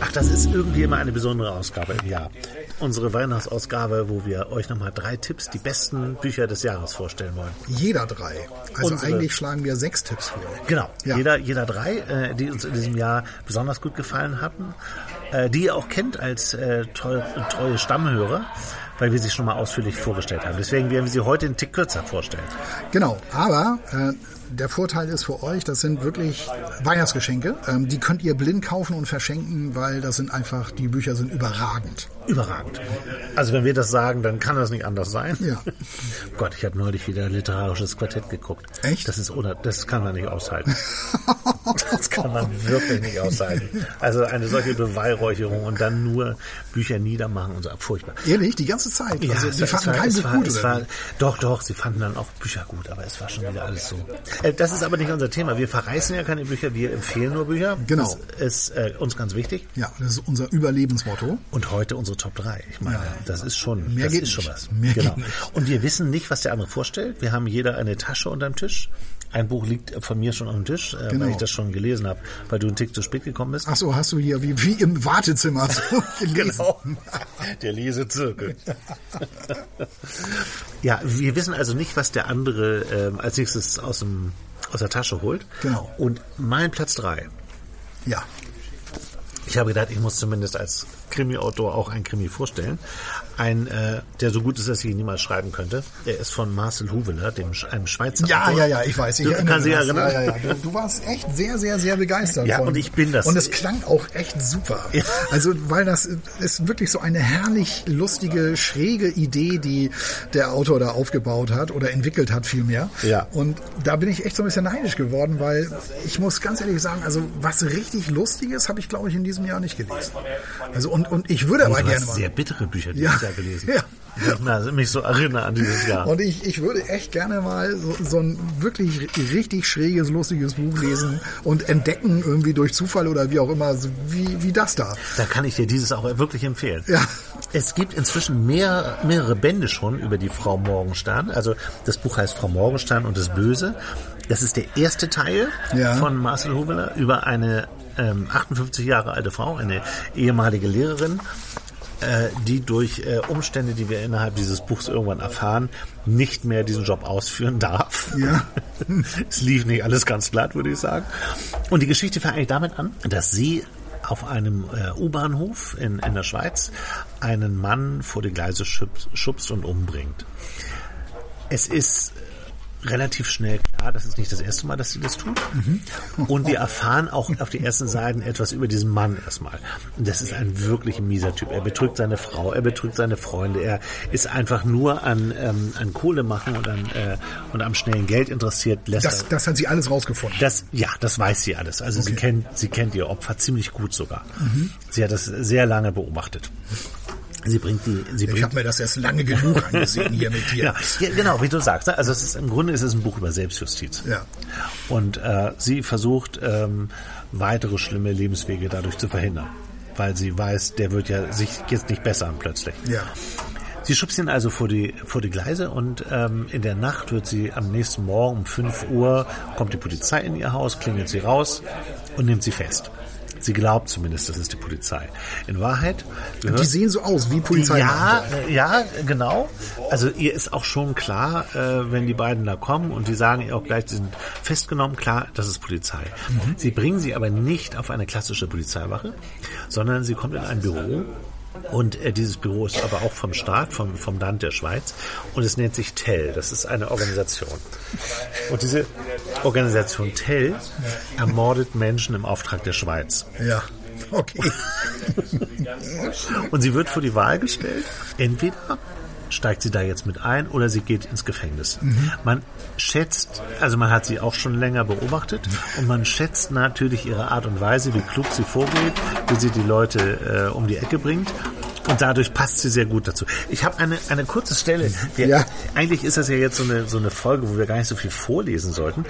Ach, das ist irgendwie immer eine besondere Ausgabe im Jahr. Unsere Weihnachtsausgabe, wo wir euch nochmal drei Tipps, die besten Bücher des Jahres vorstellen wollen. Jeder drei. Also Unsere- eigentlich schlagen wir sechs Tipps vor. Genau, Ja. jeder, jeder drei, äh, die uns in diesem Jahr besonders gut gefallen hatten, äh, die ihr auch kennt als äh, treue, treue Stammhörer, weil wir sie schon mal ausführlich vorgestellt haben. Deswegen werden wir sie heute einen Tick kürzer vorstellen. Genau, aber äh, der Vorteil ist für euch, das sind wirklich Weihnachtsgeschenke. Ähm, die könnt ihr blind kaufen und verschenken, weil das sind einfach, die Bücher sind überragend. Überragend. Also wenn wir das sagen, dann kann das nicht anders sein. Ja. Gott, ich habe neulich wieder literarisches Quartett geguckt. Echt? Das ist oder das kann man nicht aushalten. Das kann man wirklich nicht aushalten. Also eine solche Beweihräucherung und dann nur Bücher niedermachen und so furchtbar. Ehrlich, die ganze Zeit. also, es die war- fanden war- kein es Buch war, gut, oder? war? Doch, doch, sie fanden dann auch Bücher gut, aber es war schon wieder alles so. Äh, das ist aber nicht unser Thema. Wir verreißen ja keine Bücher, wir empfehlen nur Bücher. Genau. Das ist äh, uns ganz wichtig. Ja, das ist unser Überlebensmotto. Und heute unsere Top 3. Ich meine, das ist schon, Mehr das geht ist schon nicht. was. Mehr genau. Und wir wissen nicht, was der andere vorstellt. Wir haben jeder eine Tasche unterm Tisch. Ein Buch liegt von mir schon auf dem Tisch, äh, Genau. weil ich das schon gelesen habe, weil du einen Tick zu spät gekommen bist. Ach so, hast du hier wie, wie im Wartezimmer so gelesen. Genau. Der Lesezirkel. ja, wir wissen also nicht, was der andere ähm, als nächstes aus, dem, aus der Tasche holt. Genau. Und mein Platz drei. Ja, Ich habe gedacht, ich muss zumindest als Krimi-Autor auch einen Krimi vorstellen. Ein, äh, der so gut ist, dass ich ihn niemals schreiben könnte. Er ist von Marcel Huveler, dem, einem Schweizer Ja, Autor. ja, ja, ich weiß. Ich Du erinnere kannst dich erinnern? Ja, ja, ja. Du, du warst echt sehr, sehr, sehr begeistert. Ja, von. und ich bin das. Und es klang auch echt super. Ja. Also, weil das ist wirklich so eine herrlich lustige, schräge Idee, die der Autor da aufgebaut hat oder entwickelt hat vielmehr. Ja. Und da bin ich echt so ein bisschen neidisch geworden, weil ich muss ganz ehrlich sagen, also was richtig Lustiges habe ich, glaube ich, in diesem Jahr nicht gelesen. Also und, und ich würde aber gerne mal. sehr bittere Bücher Ja. Jahr gelesen. Ja. Ich mal- mich so erinnere an dieses Jahr. Und ich, ich würde echt gerne mal so, so ein wirklich richtig schräges, lustiges Buch lesen und entdecken, irgendwie durch Zufall oder wie auch immer, so wie, wie das da. Da kann ich dir dieses auch wirklich empfehlen. Ja. Es gibt inzwischen mehr, mehrere Bände schon über die Frau Morgenstern. Also das Buch heißt Frau Morgenstern und das Böse. Das ist der erste Teil Ja. von Marcel Hubeler über eine ähm, 58 Jahre alte Frau, eine ehemalige Lehrerin, äh, die durch äh, Umstände, die wir innerhalb dieses Buchs irgendwann erfahren, nicht mehr diesen Job ausführen darf. Ja. es lief nicht alles ganz glatt, würde ich sagen. Und die Geschichte fängt eigentlich damit an, dass sie auf einem äh, U-Bahnhof in, in der Schweiz einen Mann vor die Gleise schubst, schubst und umbringt. Es ist relativ schnell klar, das ist nicht das erste Mal, dass sie das tut. Und wir erfahren auch auf die ersten Seiten etwas über diesen Mann erstmal. Und das ist ein wirklich mieser Typ. Er betrügt seine Frau, er betrügt seine Freunde, er ist einfach nur an, ähm, an Kohle machen und an, äh, und am schnellen Geld interessiert. Lässt Das, er- das hat sie alles rausgefunden. das, ja, das weiß sie alles. Also sie kennt, sie kennt ihr Opfer ziemlich gut sogar. Sie hat das sehr lange beobachtet. Sie bringt die, sie Ich habe mir das erst lange genug angesehen hier mit dir. ja, genau, wie du sagst. Also es ist, im Grunde ist es ein Buch über Selbstjustiz. Ja. Und äh, sie versucht, ähm, weitere schlimme Lebenswege dadurch zu verhindern. Weil sie weiß, der wird ja sich jetzt nicht bessern plötzlich. Ja. Sie schubst ihn also vor die, vor die Gleise und ähm, in der Nacht wird sie am nächsten Morgen um 5 Uhr, kommt die Polizei in ihr Haus, klingelt sie raus und nimmt sie fest. Sie glaubt zumindest, das ist die Polizei. In Wahrheit Die sehen so aus wie Polizei. ja, ja, genau. Also ihr ist auch schon klar, äh, wenn die beiden da kommen und die sagen ihr auch gleich, sie sind festgenommen, klar, das ist Polizei. Sie bringen sie aber nicht auf eine klassische Polizeiwache, sondern sie kommt in ein Büro. Und äh, dieses Büro ist aber auch vom Staat, vom, vom Land der Schweiz. Und es nennt sich TEL. Das ist eine Organisation. Und diese Organisation TEL ermordet Menschen im Auftrag der Schweiz. Ja. Okay. Und sie wird vor die Wahl gestellt. Entweder steigt sie da jetzt mit ein oder sie geht ins Gefängnis. Man schätzt, also man hat sie auch schon länger beobachtet und man schätzt natürlich ihre Art und Weise, wie klug sie vorgeht, wie sie die Leute äh, um die Ecke bringt Und dadurch passt sie sehr gut dazu. Ich habe eine, eine kurze Stelle. Wir, Ja. Eigentlich ist das ja jetzt so eine, so eine Folge, wo wir gar nicht so viel vorlesen sollten.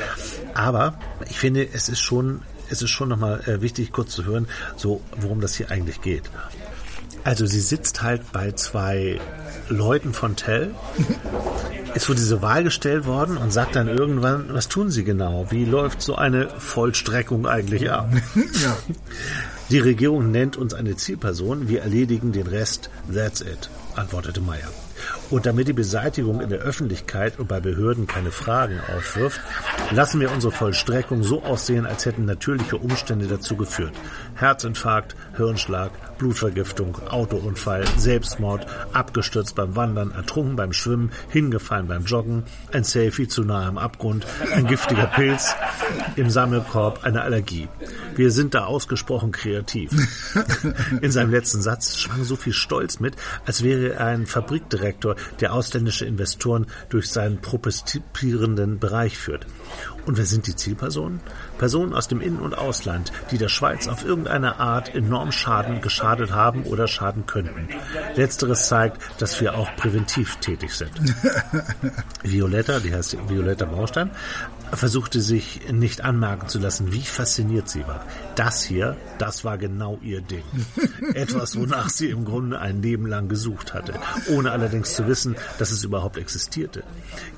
Aber ich finde, es ist schon, es ist schon nochmal äh, wichtig, kurz zu hören, so, worum das hier eigentlich geht. Also sie sitzt halt bei zwei Leuten von Tell, ist vor diese Wahl gestellt worden und sagt dann irgendwann, was tun sie genau? Wie läuft so eine Vollstreckung eigentlich ab? Ja. Die Regierung nennt uns eine Zielperson, wir erledigen den Rest, that's it, antwortete Meyer. Und damit die Beseitigung in der Öffentlichkeit und bei Behörden keine Fragen aufwirft, lassen wir unsere Vollstreckung so aussehen, als hätten natürliche Umstände dazu geführt. Herzinfarkt, Hirnschlag, Blutvergiftung, Autounfall, Selbstmord, abgestürzt beim Wandern, ertrunken beim Schwimmen, hingefallen beim Joggen, ein Selfie zu nahe am Abgrund, ein giftiger Pilz im Sammelkorb, eine Allergie. Wir sind da ausgesprochen kreativ. In seinem letzten Satz schwang so viel Stolz mit, als wäre er ein Fabrikdirektor, der ausländische Investoren durch seinen protestierenden Bereich führt. Und wer sind die Zielpersonen? Personen aus dem In- und Ausland, die der Schweiz auf irgendeine Art enorm Schaden geschadet haben oder schaden könnten. Letzteres zeigt, dass wir auch präventiv tätig sind. Violetta, die heißt Violetta Baustein, versuchte sich nicht anmerken zu lassen, wie fasziniert sie war. Das hier, das war genau ihr Ding. Etwas, wonach sie im Grunde ein Leben lang gesucht hatte, ohne allerdings zu wissen, dass es überhaupt existierte.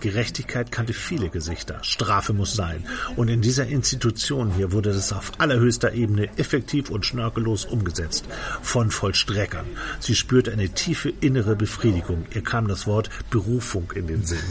Gerechtigkeit kannte viele Gesichter, Strafe muss sein. Und in dieser Institution hier wurde das auf allerhöchster Ebene effektiv und schnörkellos umgesetzt. Von Vollstreckern. Sie spürte eine tiefe innere Befriedigung. Ihr kam das Wort Berufung in den Sinn.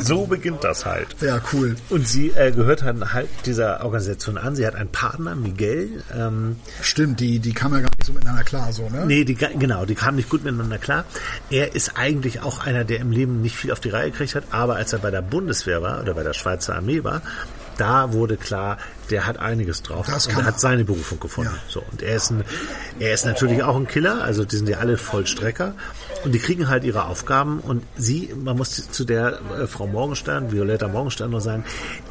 so beginnt das halt. Ja, cool. Und sie äh, gehört dann halt dieser Organisation an. Sie hat einen Partner, Miguel. Ähm, Stimmt, die, die kam ja gar nicht so miteinander klar, so, ne? nee, die, genau, die kamen nicht gut miteinander klar. Er ist eigentlich auch einer, der im Leben nicht viel auf die Reihe gekriegt hat, aber als er bei der Bundeswehr war oder bei der Schweizer Armee war, da wurde klar, der hat einiges drauf Das und hat seine Berufung gefunden. Ja. So und er ist ein, er ist natürlich auch ein Killer, also die sind ja alle Vollstrecker und die kriegen halt ihre Aufgaben und sie, man muss zu der äh, Frau Morgenstern, Violetta Morgenstern nur sagen,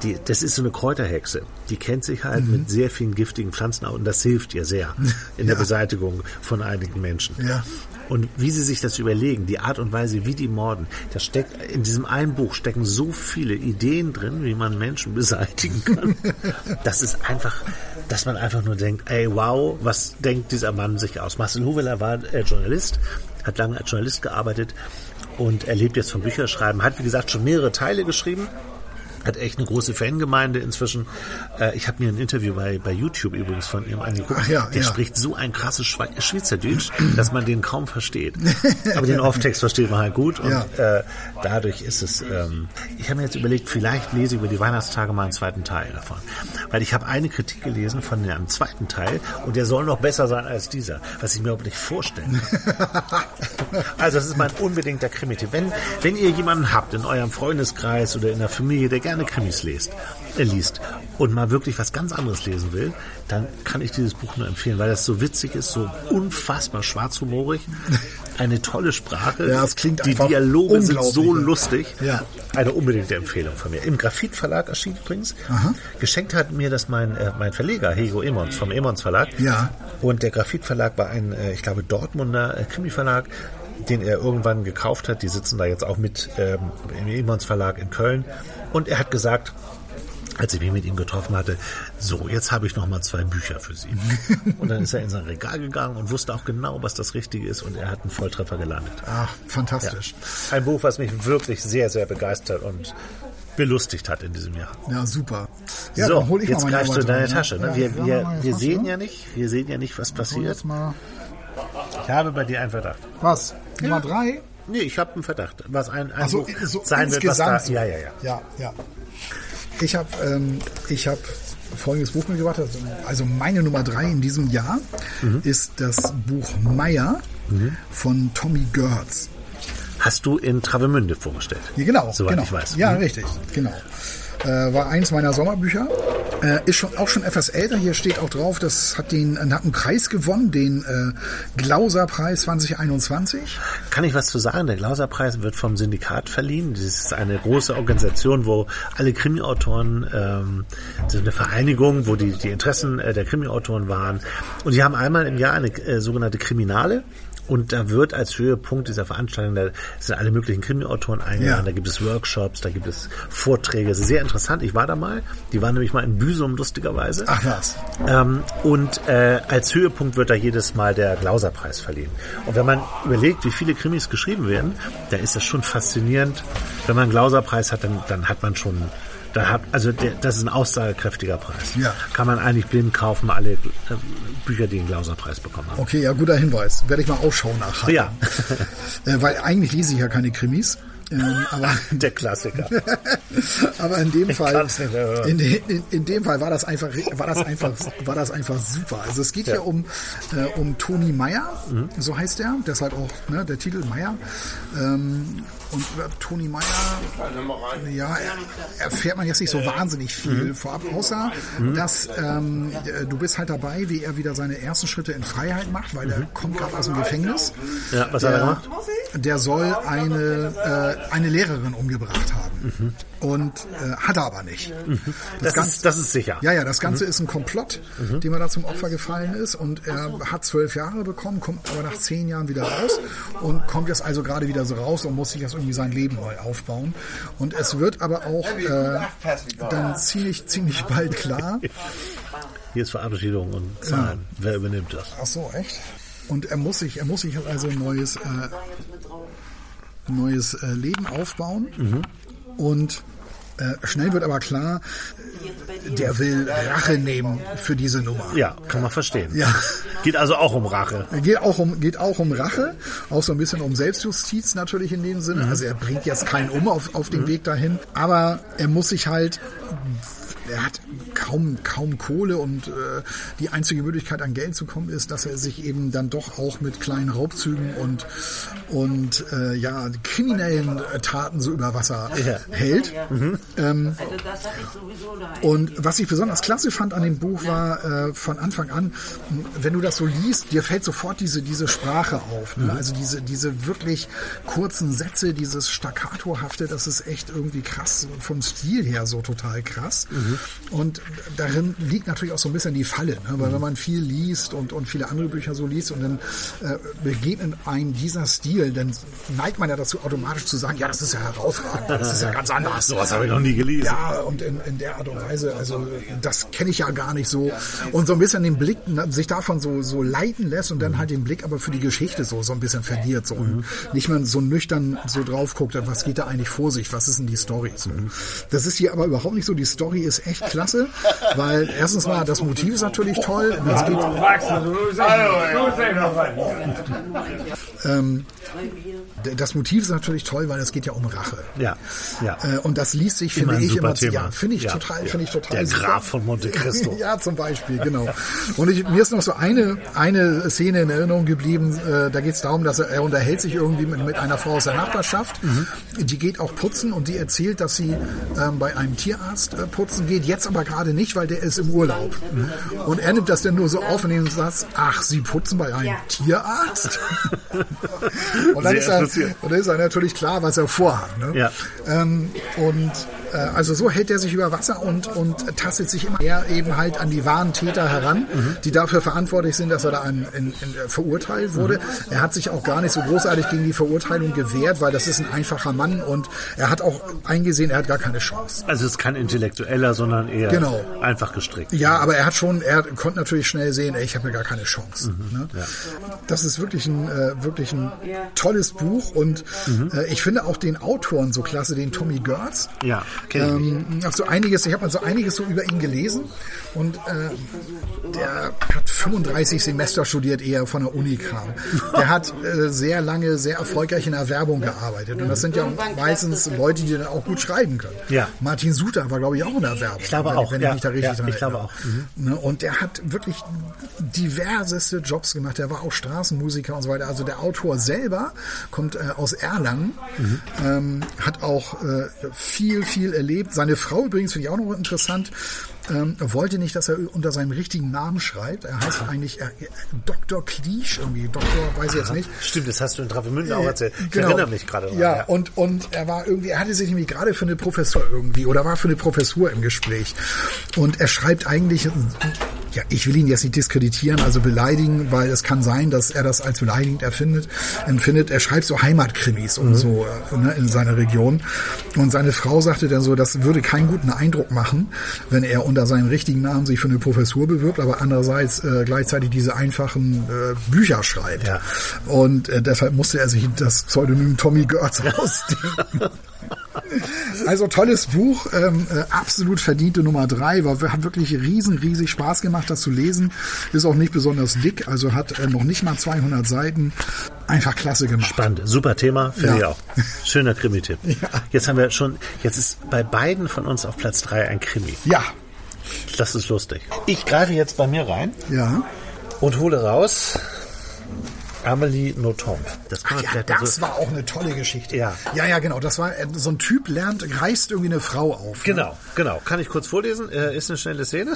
die, das ist so eine Kräuterhexe, die kennt sich halt Mhm. mit sehr vielen giftigen Pflanzen aus und das hilft ihr sehr in der Beseitigung von einigen Menschen. Ja. Und wie sie sich das überlegen, die Art und Weise, wie die morden, da steckt in diesem einen Buch stecken so viele Ideen drin, wie man Menschen beseitigen kann. Das ist einfach, dass man einfach nur denkt, ey, wow, was denkt dieser Mann sich aus? Marcel Huweler war äh, Journalist, hat lange als Journalist gearbeitet und er lebt jetzt vom Bücherschreiben, hat wie gesagt schon mehrere Teile geschrieben. Hat echt eine große Fangemeinde inzwischen. Äh, ich habe mir ein Interview bei, bei YouTube übrigens von ihm angeguckt. Ja, Der ja. spricht so ein krasses Schwe Schweizerdeutsch, dass man den kaum versteht. Aber den Off-Text versteht man halt gut und Ja. äh, dadurch ist es. Ähm, ich habe mir jetzt überlegt, vielleicht lese ich über die Weihnachtstage mal einen zweiten Teil davon, weil ich habe eine Kritik gelesen von einem zweiten Teil und der soll noch besser sein als dieser, was ich mir überhaupt nicht vorstellen kann. Also das ist mein unbedingter Krimi-Tipp. Wenn, wenn ihr jemanden habt in eurem Freundeskreis oder in der Familie, der gerne Krimis liest, äh, liest und mal wirklich was ganz anderes lesen will, dann kann ich dieses Buch nur empfehlen, weil das so witzig ist, so unfassbar schwarzhumorig, eine tolle Sprache. Ja, es klingt Die Dialoge sind so lustig. Ja. Eine unbedingte Empfehlung von mir. Im Graphit Verlag erschien übrigens. Geschenkt hat mir das mein, äh, mein Verleger, Hego Emons, vom Emons Verlag. Ja. Und der Graphit Verlag war ein, äh, ich glaube, Dortmunder äh, Krimi-Verlag, den er irgendwann gekauft hat. Die sitzen da jetzt auch mit ähm, im Emons Verlag in Köln. Und er hat gesagt, als ich mich mit ihm getroffen hatte, so, jetzt habe ich noch mal zwei Bücher für Sie. Und dann ist er in sein Regal gegangen und wusste auch genau, was das Richtige ist und er hat einen Volltreffer gelandet. Ach, fantastisch. Ein Buch, was mich wirklich sehr, sehr begeistert und belustigt hat in diesem Jahr. Ja, super. Ja, so, dann hol ich jetzt mal greifst du in deine rein, Tasche. Ne? Ja, Wir, ja, wir, wir Tasche. sehen ja nicht, wir sehen ja nicht, was passiert. Ich habe bei dir einen Verdacht. Was? Nummer drei? Nee, ich habe einen Verdacht, was ein, ein Also Buch so sein wird, was da, so. ja, ja, ja. Ja, ja. Ich habe ähm, ich habe folgendes Buch mitgebracht. Also- Also meine Nummer drei in diesem Jahr Mhm. ist das Buch Meier von Tommy Gertz. Hast du in Travemünde vorgestellt? Ja, genau. Soweit genau. ich weiß. Ja, Mhm. richtig, genau. Äh, war eins meiner Sommerbücher Äh, ist schon, auch schon etwas älter. Hier steht auch drauf, das hat den hat einen Preis gewonnen, den äh, Glauser-Preis 2021. Kann ich was zu sagen? Der Glauser-Preis wird vom Syndikat verliehen. Das ist eine große Organisation, wo alle Krimi-Autoren, ähm, ist eine Vereinigung, wo die, die Interessen äh, der Krimi-Autoren waren. Und die haben einmal im Jahr eine äh, sogenannte Kriminale. Und da wird als Höhepunkt dieser Veranstaltung, da sind alle möglichen Krimi-Autoren eingeladen, Ja. da gibt es Workshops, da gibt es Vorträge. Sehr interessant. Ich war da mal. Die waren nämlich mal in Büsum, lustigerweise. Ach was. Ähm, und äh, als Höhepunkt wird da jedes Mal der Glauser-Preis verliehen. Und wenn man überlegt, wie viele Krimis geschrieben werden, da ist das schon faszinierend. Wenn man einen Glauser-Preis hat, dann, dann hat man schon, da hat, also der, das ist ein aussagekräftiger Preis. Ja. Kann man eigentlich blind kaufen, alle äh, Bücher, die den Glauser-Preis bekommen haben. Okay, ja, guter Hinweis. Werde ich mal Ausschau nachhalten. Ja, Äh, weil eigentlich lese ich ja keine Krimis. Ähm, aber, der Klassiker. aber in dem Fall, in, de- in, in dem Fall war das einfach, war das einfach, war das einfach super. Also es geht hier um, äh, um Toni Meyer, Mhm. so heißt er, deshalb auch ne, der Titel Meyer. Ähm, und über Toni Meyer, ja, er- erfährt man jetzt nicht so wahnsinnig viel Mhm. vorab, außer dass ähm, äh, du bist halt dabei, wie er wieder seine ersten Schritte in Freiheit macht, weil er kommt gerade aus dem Gefängnis. Mhm. Ja, was hat er Der- gemacht? Der soll eine, äh, eine Lehrerin umgebracht haben. Und äh, hat er aber nicht. Das, Ganze- ist, das ist sicher. Ja, ja, das Ganze ist ein Komplott, dem er da zum Opfer gefallen ist. Und er hat zwölf Jahre bekommen, kommt aber nach zehn Jahren wieder raus und kommt jetzt also gerade wieder so raus und muss sich jetzt irgendwie sein Leben neu aufbauen. Und es wird aber auch äh, dann ziemlich, ziemlich bald klar, Hier ist Verabschiedung und Zahlen. Wer übernimmt das? Ach so, echt? Und er muss sich, er muss sich also ein neues, äh, neues äh, Leben aufbauen. Und äh, schnell wird aber klar, der will Rache nehmen für diese Nummer. Ja, kann man verstehen. Ja. Geht also auch um Rache. Geht auch um geht auch um Rache, auch so ein bisschen um Selbstjustiz natürlich in dem Sinne. Also er bringt jetzt keinen um auf, auf dem Weg dahin, aber er muss sich halt er hat kaum kaum Kohle und äh, die einzige Möglichkeit an Geld zu kommen ist, dass er sich eben dann doch auch mit kleinen Raubzügen und und äh, ja kriminellen äh, Taten so über Wasser Ja. hält. Ähm, Also und was ich besonders klasse fand an dem Buch war äh, von Anfang an, wenn du das so liest, dir fällt sofort diese, diese Sprache auf. Ne? Also diese, diese wirklich kurzen Sätze, dieses Staccatohafte, das ist echt irgendwie krass, vom Stil her so total krass. Und darin liegt natürlich auch so ein bisschen die Falle, ne? weil wenn man viel liest und, und viele andere Bücher so liest und dann äh, begegnet einem dieser Stil, dann neigt man ja dazu automatisch zu sagen, ja, das ist ja herausragend, das ist ja ganz anders. Sowas habe ich noch nie gelesen. Ja, und in, in der Art und Weise, also das kenne ich ja gar nicht so. Und so ein bisschen den Blick, ne, sich davon so, so leiten lässt und dann halt den Blick aber für die Geschichte so, so ein bisschen verliert. So. Und nicht mal so nüchtern so drauf guckt, was geht da eigentlich vor sich, was ist denn die Story? So. Das ist hier aber überhaupt nicht so. Die Story ist echt klasse, weil erstens mal das Motiv ist natürlich toll. Es geht, ähm, das Motiv ist natürlich toll, weil es geht ja um Rache. Ja, ja. Äh, und das liest sich, Immer finde ein ich, super immer, Thema. ja, finde ich Ja, total, ja. finde ich total Der super. Graf von Monte Cristo. ja, zum Beispiel, genau. Und ich, mir ist noch so eine, eine Szene in Erinnerung geblieben, äh, da geht es darum, dass er, er unterhält sich irgendwie mit, mit einer Frau aus der Nachbarschaft, Mhm. die geht auch putzen und die erzählt, dass sie ähm, bei einem Tierarzt äh, putzen geht, jetzt aber gerade nicht, weil der ist im Urlaub. Und er nimmt das dann nur so auf und nimmt sagt, ach, sie putzen bei einem Tierarzt? und, dann er, und dann ist er natürlich klar, was er vorhat. Ne? Ja. Ähm, und also so hält er sich über Wasser und, und tastet sich immer mehr eben halt an die wahren Täter heran, die dafür verantwortlich sind, dass er da an, in, in, äh, verurteilt wurde. Er hat sich auch gar nicht so großartig gegen die Verurteilung gewehrt, weil das ist ein einfacher Mann und er hat auch eingesehen, er hat gar keine Chance. Also es ist kein Intellektueller, sondern eher Genau. einfach gestrickt. Ja, aber er hat schon, er konnte natürlich schnell sehen, ey, ich habe ja gar keine Chance. ne? Das ist wirklich ein, äh, wirklich ein tolles Buch und äh, ich finde auch den Autoren so klasse, den Tommy Gertz. Ja. Ähm, hab so einiges, ich habe mal so einiges so über ihn gelesen und äh, der hat 35 Semester studiert, ehe er von der Uni kam. Der hat äh, sehr lange, sehr erfolgreich in der Werbung gearbeitet und das sind ja meistens Leute, die dann auch gut schreiben können. Ja. Martin Suter war, glaube ich, auch in der Werbung. Ich glaube wenn, auch, Wenn ja. ich mich da richtig Ja, dran ich glaube auch. Mhm. Ne, Und der hat wirklich diverseste Jobs gemacht. Der war auch Straßenmusiker und so weiter. Also der Autor selber kommt äh, aus Erlangen, Mhm. ähm, hat auch äh, viel, viel erlebt. Seine Frau übrigens finde ich auch noch interessant. ähm, wollte nicht, dass er unter seinem richtigen Namen schreibt. Er heißt eigentlich äh, Dr. Kliesch irgendwie, Doktor, weiß ich jetzt nicht. Stimmt, das hast du in Travemünde auch erzählt. Ich Genau. erinnere mich gerade dran. Ja, und, und er war irgendwie, er hatte sich nämlich gerade für eine Professor irgendwie oder war für eine Professur im Gespräch. Und er schreibt eigentlich, ja, ich will ihn jetzt nicht diskreditieren, also beleidigen, weil es kann sein, dass er das als beleidigend erfindet, empfindet. Er schreibt so Heimatkrimis und so äh, ne, in seiner Region. Und seine Frau sagte dann so, das würde keinen guten Eindruck machen, wenn er unter seinem richtigen Namen sich für eine Professur bewirbt, aber andererseits äh, gleichzeitig diese einfachen äh, Bücher schreibt. Ja. Und äh, deshalb musste er sich das Pseudonym Tommy Götz ausdenken. Also tolles Buch, ähm, äh, absolut verdiente Nummer drei, war, hat wirklich riesen, riesig Spaß gemacht, das zu lesen. Ist auch nicht besonders dick, also hat äh, noch nicht mal 200 Seiten. Einfach klasse gemacht. Spannend, super Thema, finde Ja. ich auch. Schöner Krimi-Tipp. Jetzt haben wir schon, jetzt ist bei beiden von uns auf Platz drei ein Krimi. Ja, Das ist lustig. Ich greife jetzt bei mir rein ja. und hole raus Amelie Nothomb. Das kann Ach ja, das so, war auch eine tolle Geschichte. Ja. ja, ja, genau. Das war äh, so ein Typ lernt, reißt irgendwie eine Frau auf. ne? Genau, genau. Kann ich kurz vorlesen? Äh, ist eine schnelle Szene.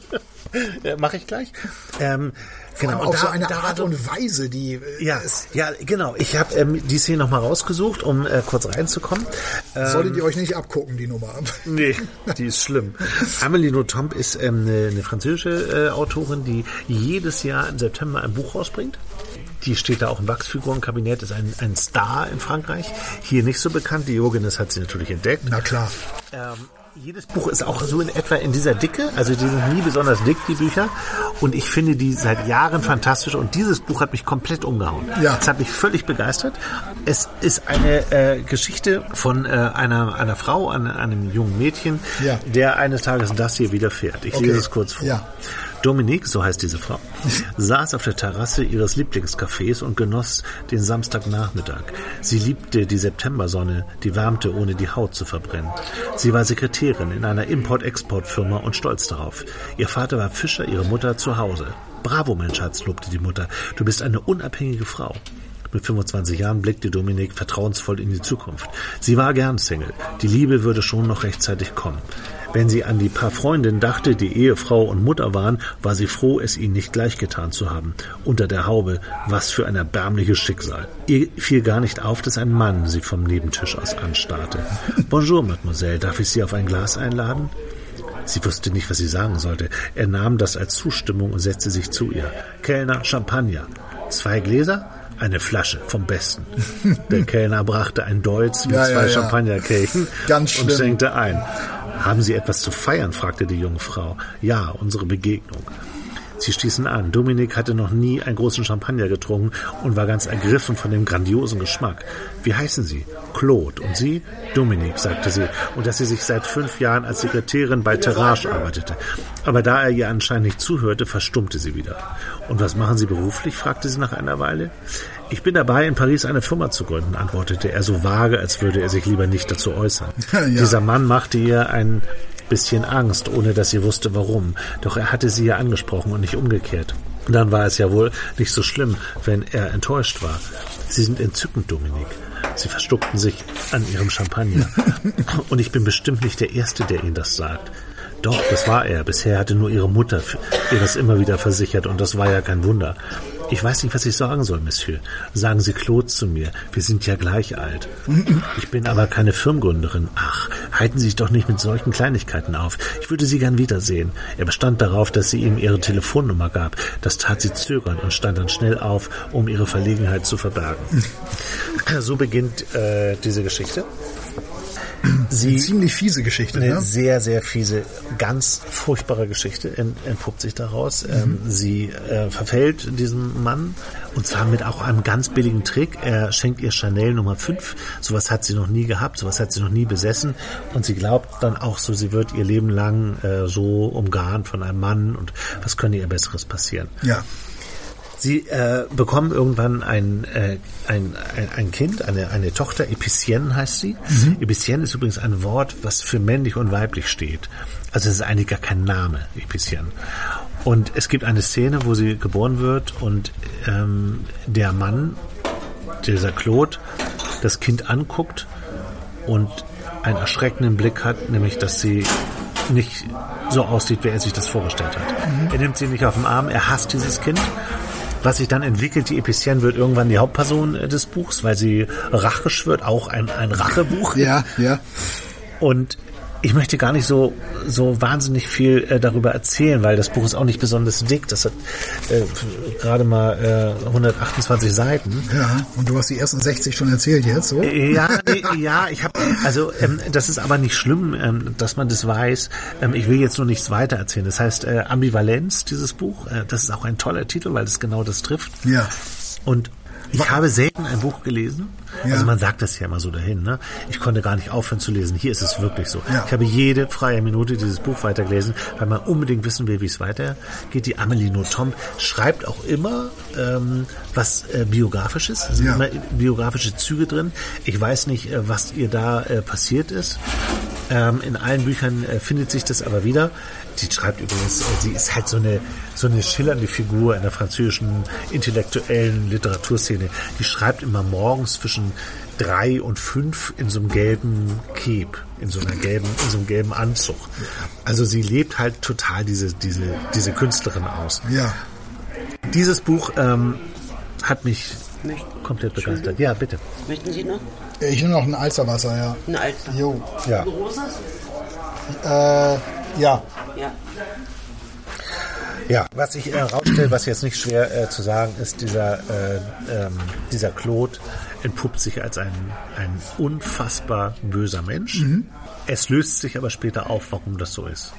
äh, Mache ich gleich. Ähm, genau. auf und so da- eine da Art und Weise, die äh, Ja, ja, genau. Ich habe ähm, die Szene nochmal rausgesucht, um äh, kurz reinzukommen. Ähm, solltet ihr euch nicht abgucken, die Nummer. Nee, die ist schlimm. Amélie Nothomb ist ähm, eine, eine französische äh, Autorin, die jedes Jahr im September ein Buch rausbringt. Die steht da auch im Wachsfigurenkabinett, ist ein, ein Star in Frankreich. Hier nicht so bekannt. Diogenes hat sie natürlich entdeckt. Na klar. Ähm, jedes Buch ist auch so in etwa in dieser Dicke, also die sind nie besonders dick, die Bücher. Und ich finde die seit Jahren fantastisch und dieses Buch hat mich komplett umgehauen. Ja. Es hat mich völlig begeistert. Es ist eine äh, Geschichte von äh, einer, einer Frau, an, einem jungen Mädchen, Ja. der eines Tages das hier widerfährt. Ich Okay. lese es kurz vor. Ja. Dominique, so heißt diese Frau, saß auf der Terrasse ihres Lieblingscafés und genoss den Samstagnachmittag. Sie liebte die Septembersonne, die wärmte, ohne die Haut zu verbrennen. Sie war Sekretärin in einer Import-Export-Firma und stolz darauf. Ihr Vater war Fischer, ihre Mutter zu Hause. Bravo, mein Schatz, lobte die Mutter. Du bist eine unabhängige Frau. Mit 25 Jahren blickte Dominik vertrauensvoll in die Zukunft. Sie war gern Single. Die Liebe würde schon noch rechtzeitig kommen. Wenn sie an die paar Freundinnen dachte, die Ehefrau und Mutter waren, war sie froh, es ihnen nicht gleichgetan zu haben. Unter der Haube, was für ein erbärmliches Schicksal. Ihr fiel gar nicht auf, dass ein Mann sie vom Nebentisch aus anstarrte. Bonjour, Mademoiselle, darf ich Sie auf ein Glas einladen? Sie wusste nicht, was sie sagen sollte. Er nahm das als Zustimmung und setzte sich zu ihr. Kellner, Champagner. Zwei Gläser? Eine Flasche vom Besten. Der Kellner brachte ein Deutz mit Ja, zwei ja, ja. Champagnerkelchen und schenkte ein. Haben Sie etwas zu feiern? fragte die junge Frau. Ja, unsere Begegnung. Sie stießen an. Dominik hatte noch nie einen großen Champagner getrunken und war ganz ergriffen von dem grandiosen Geschmack. Wie heißen Sie? Claude. Und Sie? Dominik, sagte sie. Und dass sie sich seit fünf Jahren als Sekretärin bei Terrage arbeitete. Aber da er ihr anscheinend nicht zuhörte, verstummte sie wieder. Und was machen Sie beruflich? fragte sie nach einer Weile. Ich bin dabei, in Paris eine Firma zu gründen, antwortete er so vage, als würde er sich lieber nicht dazu äußern. Ja. Dieser Mann machte ihr ein bisschen Angst, ohne dass sie wusste warum. Doch er hatte sie ja angesprochen und nicht umgekehrt. Und dann war es ja wohl nicht so schlimm, wenn er enttäuscht war. Sie sind entzückend, Dominik. Sie verstuckten sich an ihrem Champagner. Und ich bin bestimmt nicht der Erste, der Ihnen das sagt. Doch, das war er. Bisher hatte nur Ihre Mutter ihr das immer wieder versichert und das war ja kein Wunder. Ich weiß nicht, was ich sagen soll, Monsieur. Sagen Sie Claude zu mir. Wir sind ja gleich alt. Ich bin aber keine Firmengründerin. Ach, halten Sie sich doch nicht mit solchen Kleinigkeiten auf. Ich würde Sie gern wiedersehen. Er bestand darauf, dass sie ihm ihre Telefonnummer gab. Das tat sie zögernd und stand dann schnell auf, um ihre Verlegenheit zu verbergen. So beginnt äh, diese Geschichte. Sie Ziemlich fiese Geschichte, eine ne? sehr, sehr fiese, ganz furchtbare Geschichte ent, entpuppt sich daraus. Ähm, sie äh, verfällt diesem Mann und zwar mit auch einem ganz billigen Trick. Er schenkt ihr Chanel Nummer 5. Sowas hat sie noch nie gehabt, sowas hat sie noch nie besessen. Und sie glaubt dann auch so, sie wird ihr Leben lang äh, so umgarnt von einem Mann und was könnte ihr Besseres passieren? Ja. Sie äh, bekommen irgendwann ein, äh, ein, ein, ein Kind, eine, eine Tochter, Epicienne heißt sie. Epicienne ist übrigens ein Wort, was für männlich und weiblich steht. Also es ist eigentlich gar kein Name, Epicienne. Und es gibt eine Szene, wo sie geboren wird und ähm, der Mann, dieser Claude, das Kind anguckt und einen erschreckenden Blick hat, nämlich dass sie nicht so aussieht, wie er sich das vorgestellt hat. Er nimmt sie nicht auf den Arm, er hasst dieses Kind. Was sich dann entwickelt, die Epicien wird irgendwann die Hauptperson äh, des Buchs, weil sie Rache schwört, auch ein, ein Rachebuch. Ja, ja. Und ich möchte gar nicht so, so wahnsinnig viel äh, darüber erzählen, weil das Buch ist auch nicht besonders dick. Das hat äh, gerade mal äh, 128 Seiten. Ja, und du hast die ersten 60 schon erzählt jetzt, so? Ja, nee, ja, ich habe, also ähm, das ist aber nicht schlimm, ähm, dass man das weiß. Ähm, ich will jetzt nur nichts weiter erzählen. Das heißt äh, Ambivalenz, dieses Buch. Äh, das ist auch ein toller Titel, weil es genau das trifft. Ja. Und ich habe selten ein Buch gelesen. Ja. Also man sagt das ja immer so dahin. Ne? Ich konnte gar nicht aufhören zu lesen. Hier ist es wirklich so. Ja. Ich habe jede freie Minute dieses Buch weitergelesen, weil man unbedingt wissen will, wie es weitergeht. Die Amelie Nothomb schreibt auch immer ähm, was äh, biografisches. Es sind Ja. immer biografische Züge drin. Ich weiß nicht, äh, was ihr da äh, passiert ist. Ähm, in allen Büchern äh, findet sich das aber wieder. Sie schreibt übrigens, äh, sie ist halt so eine, so eine schillernde Figur in der französischen intellektuellen Literaturszene. Die schreibt immer morgens zwischen drei und fünf in so einem gelben Cape, in so einer gelben, in so einem gelben Anzug. Also sie lebt halt total diese, diese, diese Künstlerin aus. Ja. Dieses Buch ähm, hat mich Möchten, komplett begeistert. Ja, bitte. möchten Sie noch Ich nehme noch ein Alsterwasser, ja. ein Alter? Jo. Ja. Großes? Äh, ja. Ja. Ja, was ich äh, rausstelle, was jetzt nicht schwer äh, zu sagen ist, dieser, äh, ähm, dieser Claude entpuppt sich als ein, ein unfassbar böser Mensch. Es löst sich aber später auf, warum das so ist.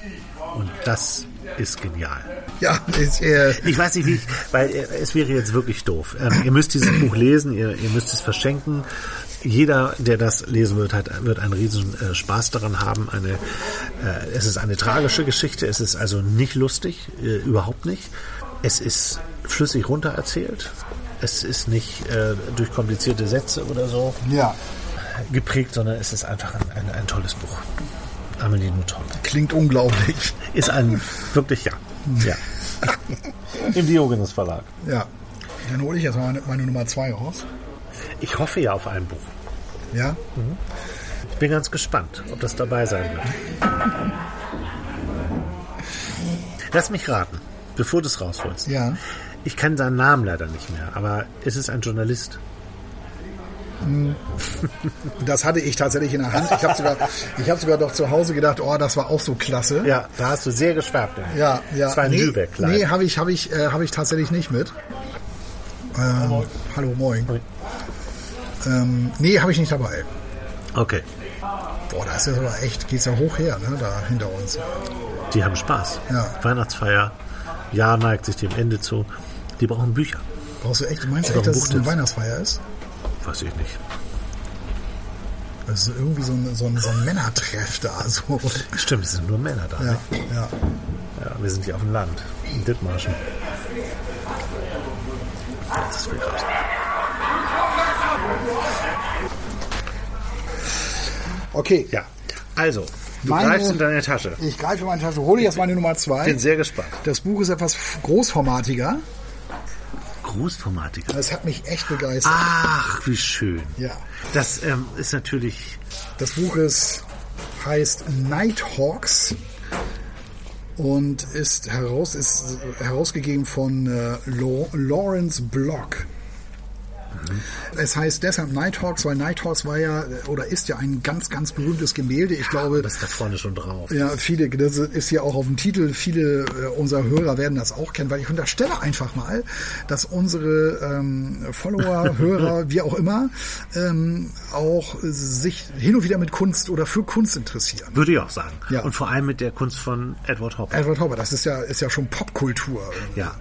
Und das ist genial. Ja, ist, äh, Ich weiß nicht, wie ich, weil äh, es wäre jetzt wirklich doof. Ähm, ihr müsst dieses Buch lesen, ihr, ihr müsst es verschenken. Jeder, der das lesen wird, hat, wird einen riesen äh, Spaß daran haben. Eine, äh, es ist eine tragische Geschichte. Es ist also nicht lustig, äh, überhaupt nicht. Es ist flüssig runtererzählt. Es ist nicht äh, durch komplizierte Sätze oder so ja. geprägt, sondern es ist einfach ein, ein, ein tolles Buch. Amelie Nothomb. Klingt unglaublich. Ist ein wirklich ja. ja. Im Diogenes Verlag. Ja. Dann hole ich jetzt mal meine, meine Nummer zwei raus. Ich hoffe ja auf ein Buch. Ja. Ich bin ganz gespannt, ob das dabei sein wird. Lass mich raten, bevor du es rausholst. Ja. Ich kann seinen Namen leider nicht mehr, aber es ist ein Journalist. Das hatte ich tatsächlich in der Hand. Ich habe sogar, ich habe sogar doch zu Hause gedacht, oh, das war auch so klasse. Ja, da hast du sehr geschwärmt. Ja, ja. Das war ein nee, Lübeck, leider. nee, habe ich, habe ich, äh, habe ich tatsächlich nicht mit. Ähm, hallo, moin. Moin. Ähm, nee, habe ich nicht dabei. Okay, Boah, da ist ja aber echt, geht's ja hoch her, ne, da hinter uns. die haben Spaß. Ja. Weihnachtsfeier, Jahr neigt sich dem Ende zu. Die brauchen Bücher. Brauchst du echt, du meinst Oder echt, dass es eine. Weihnachtsfeier ist? Weiß ich nicht. Das ist irgendwie so ein, so ein, so ein Männertreff da, so. Stimmt, es sind nur Männer da. Ja, Ne? ja. Ja, wir sind hier auf dem Land, in Dithmarschen. Jetzt ist viel raus. Okay. Ja, also, du Meine- greifst in deine Tasche. Ich greife in meine Tasche, hole jetzt meine Nummer zwei. Bin sehr gespannt. Das Buch ist etwas großformatiger. Großformatiker. Das hat mich echt begeistert. Ach, wie schön. Ja. Das ähm, ist natürlich. Das Buch ist, heißt Nighthawks und ist, heraus, ist herausgegeben von äh, Lawrence Block. Es heißt deshalb Nighthawks, weil Nighthawks war ja äh, oder ist ja ein ganz, ganz berühmtes Gemälde. Ich glaube, Das ist da vorne schon drauf. ja, viele, das ist ja auch auf dem Titel, viele äh, unserer Hörer werden das auch kennen, weil ich unterstelle einfach mal, dass unsere ähm, Follower, Hörer, wie auch immer, ähm, auch sich hin und wieder mit Kunst oder für Kunst interessieren. Würde ich auch sagen. Ja. Und vor allem mit der Kunst von Edward Hopper. Edward Hopper, das ist ja, ist ja schon Popkultur. Ja.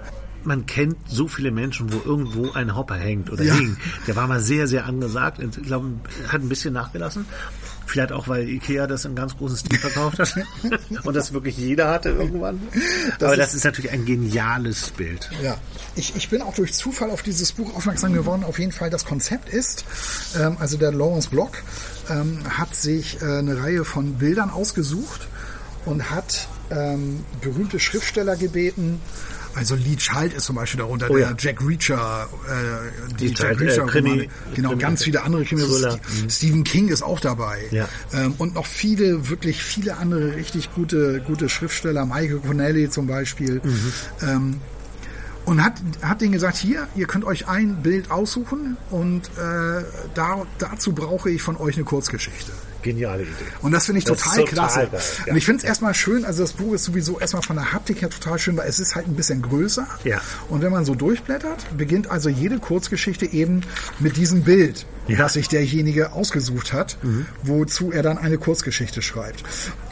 Man kennt so viele Menschen, wo irgendwo ein Hopper hängt oder Ja. hing. Der war mal sehr, sehr angesagt. Und Ich glaube, hat ein bisschen nachgelassen. Vielleicht auch, weil Ikea das in ganz großen Stil verkauft hat. Und das wirklich jeder hatte irgendwann. Aber das ist natürlich ein geniales Bild. Ja, ich, ich bin auch durch Zufall auf dieses Buch aufmerksam geworden. Auf jeden Fall, das Konzept ist, ähm, also der Lawrence Block ähm, hat sich äh, eine Reihe von Bildern ausgesucht und hat ähm, berühmte Schriftsteller gebeten. Also Lee Child ist zum Beispiel darunter, Oh der ja. Jack Reacher, äh, die Lee Jack Child, äh, Reacher Krimi- Romane. Genau, Krimi- ganz viele andere Krimi. Thriller. Ste- Stephen King ist auch dabei. Ja. Ähm, und noch viele, wirklich viele andere richtig gute, gute Schriftsteller. Michael Connelly zum Beispiel. Mhm. Ähm, und hat, hat denen gesagt, hier, ihr könnt euch ein Bild aussuchen und äh, da, dazu brauche ich von euch eine Kurzgeschichte. Geniale Idee. Und das finde ich Das total, total klasse. geil, ja. Und ich finde es erstmal schön, also das Buch ist sowieso erstmal von der Haptik her total schön, weil es ist halt ein bisschen größer. Ja. Und wenn man so durchblättert, beginnt also jede Kurzgeschichte eben mit diesem Bild, Ja. das sich derjenige ausgesucht hat, wozu er dann eine Kurzgeschichte schreibt.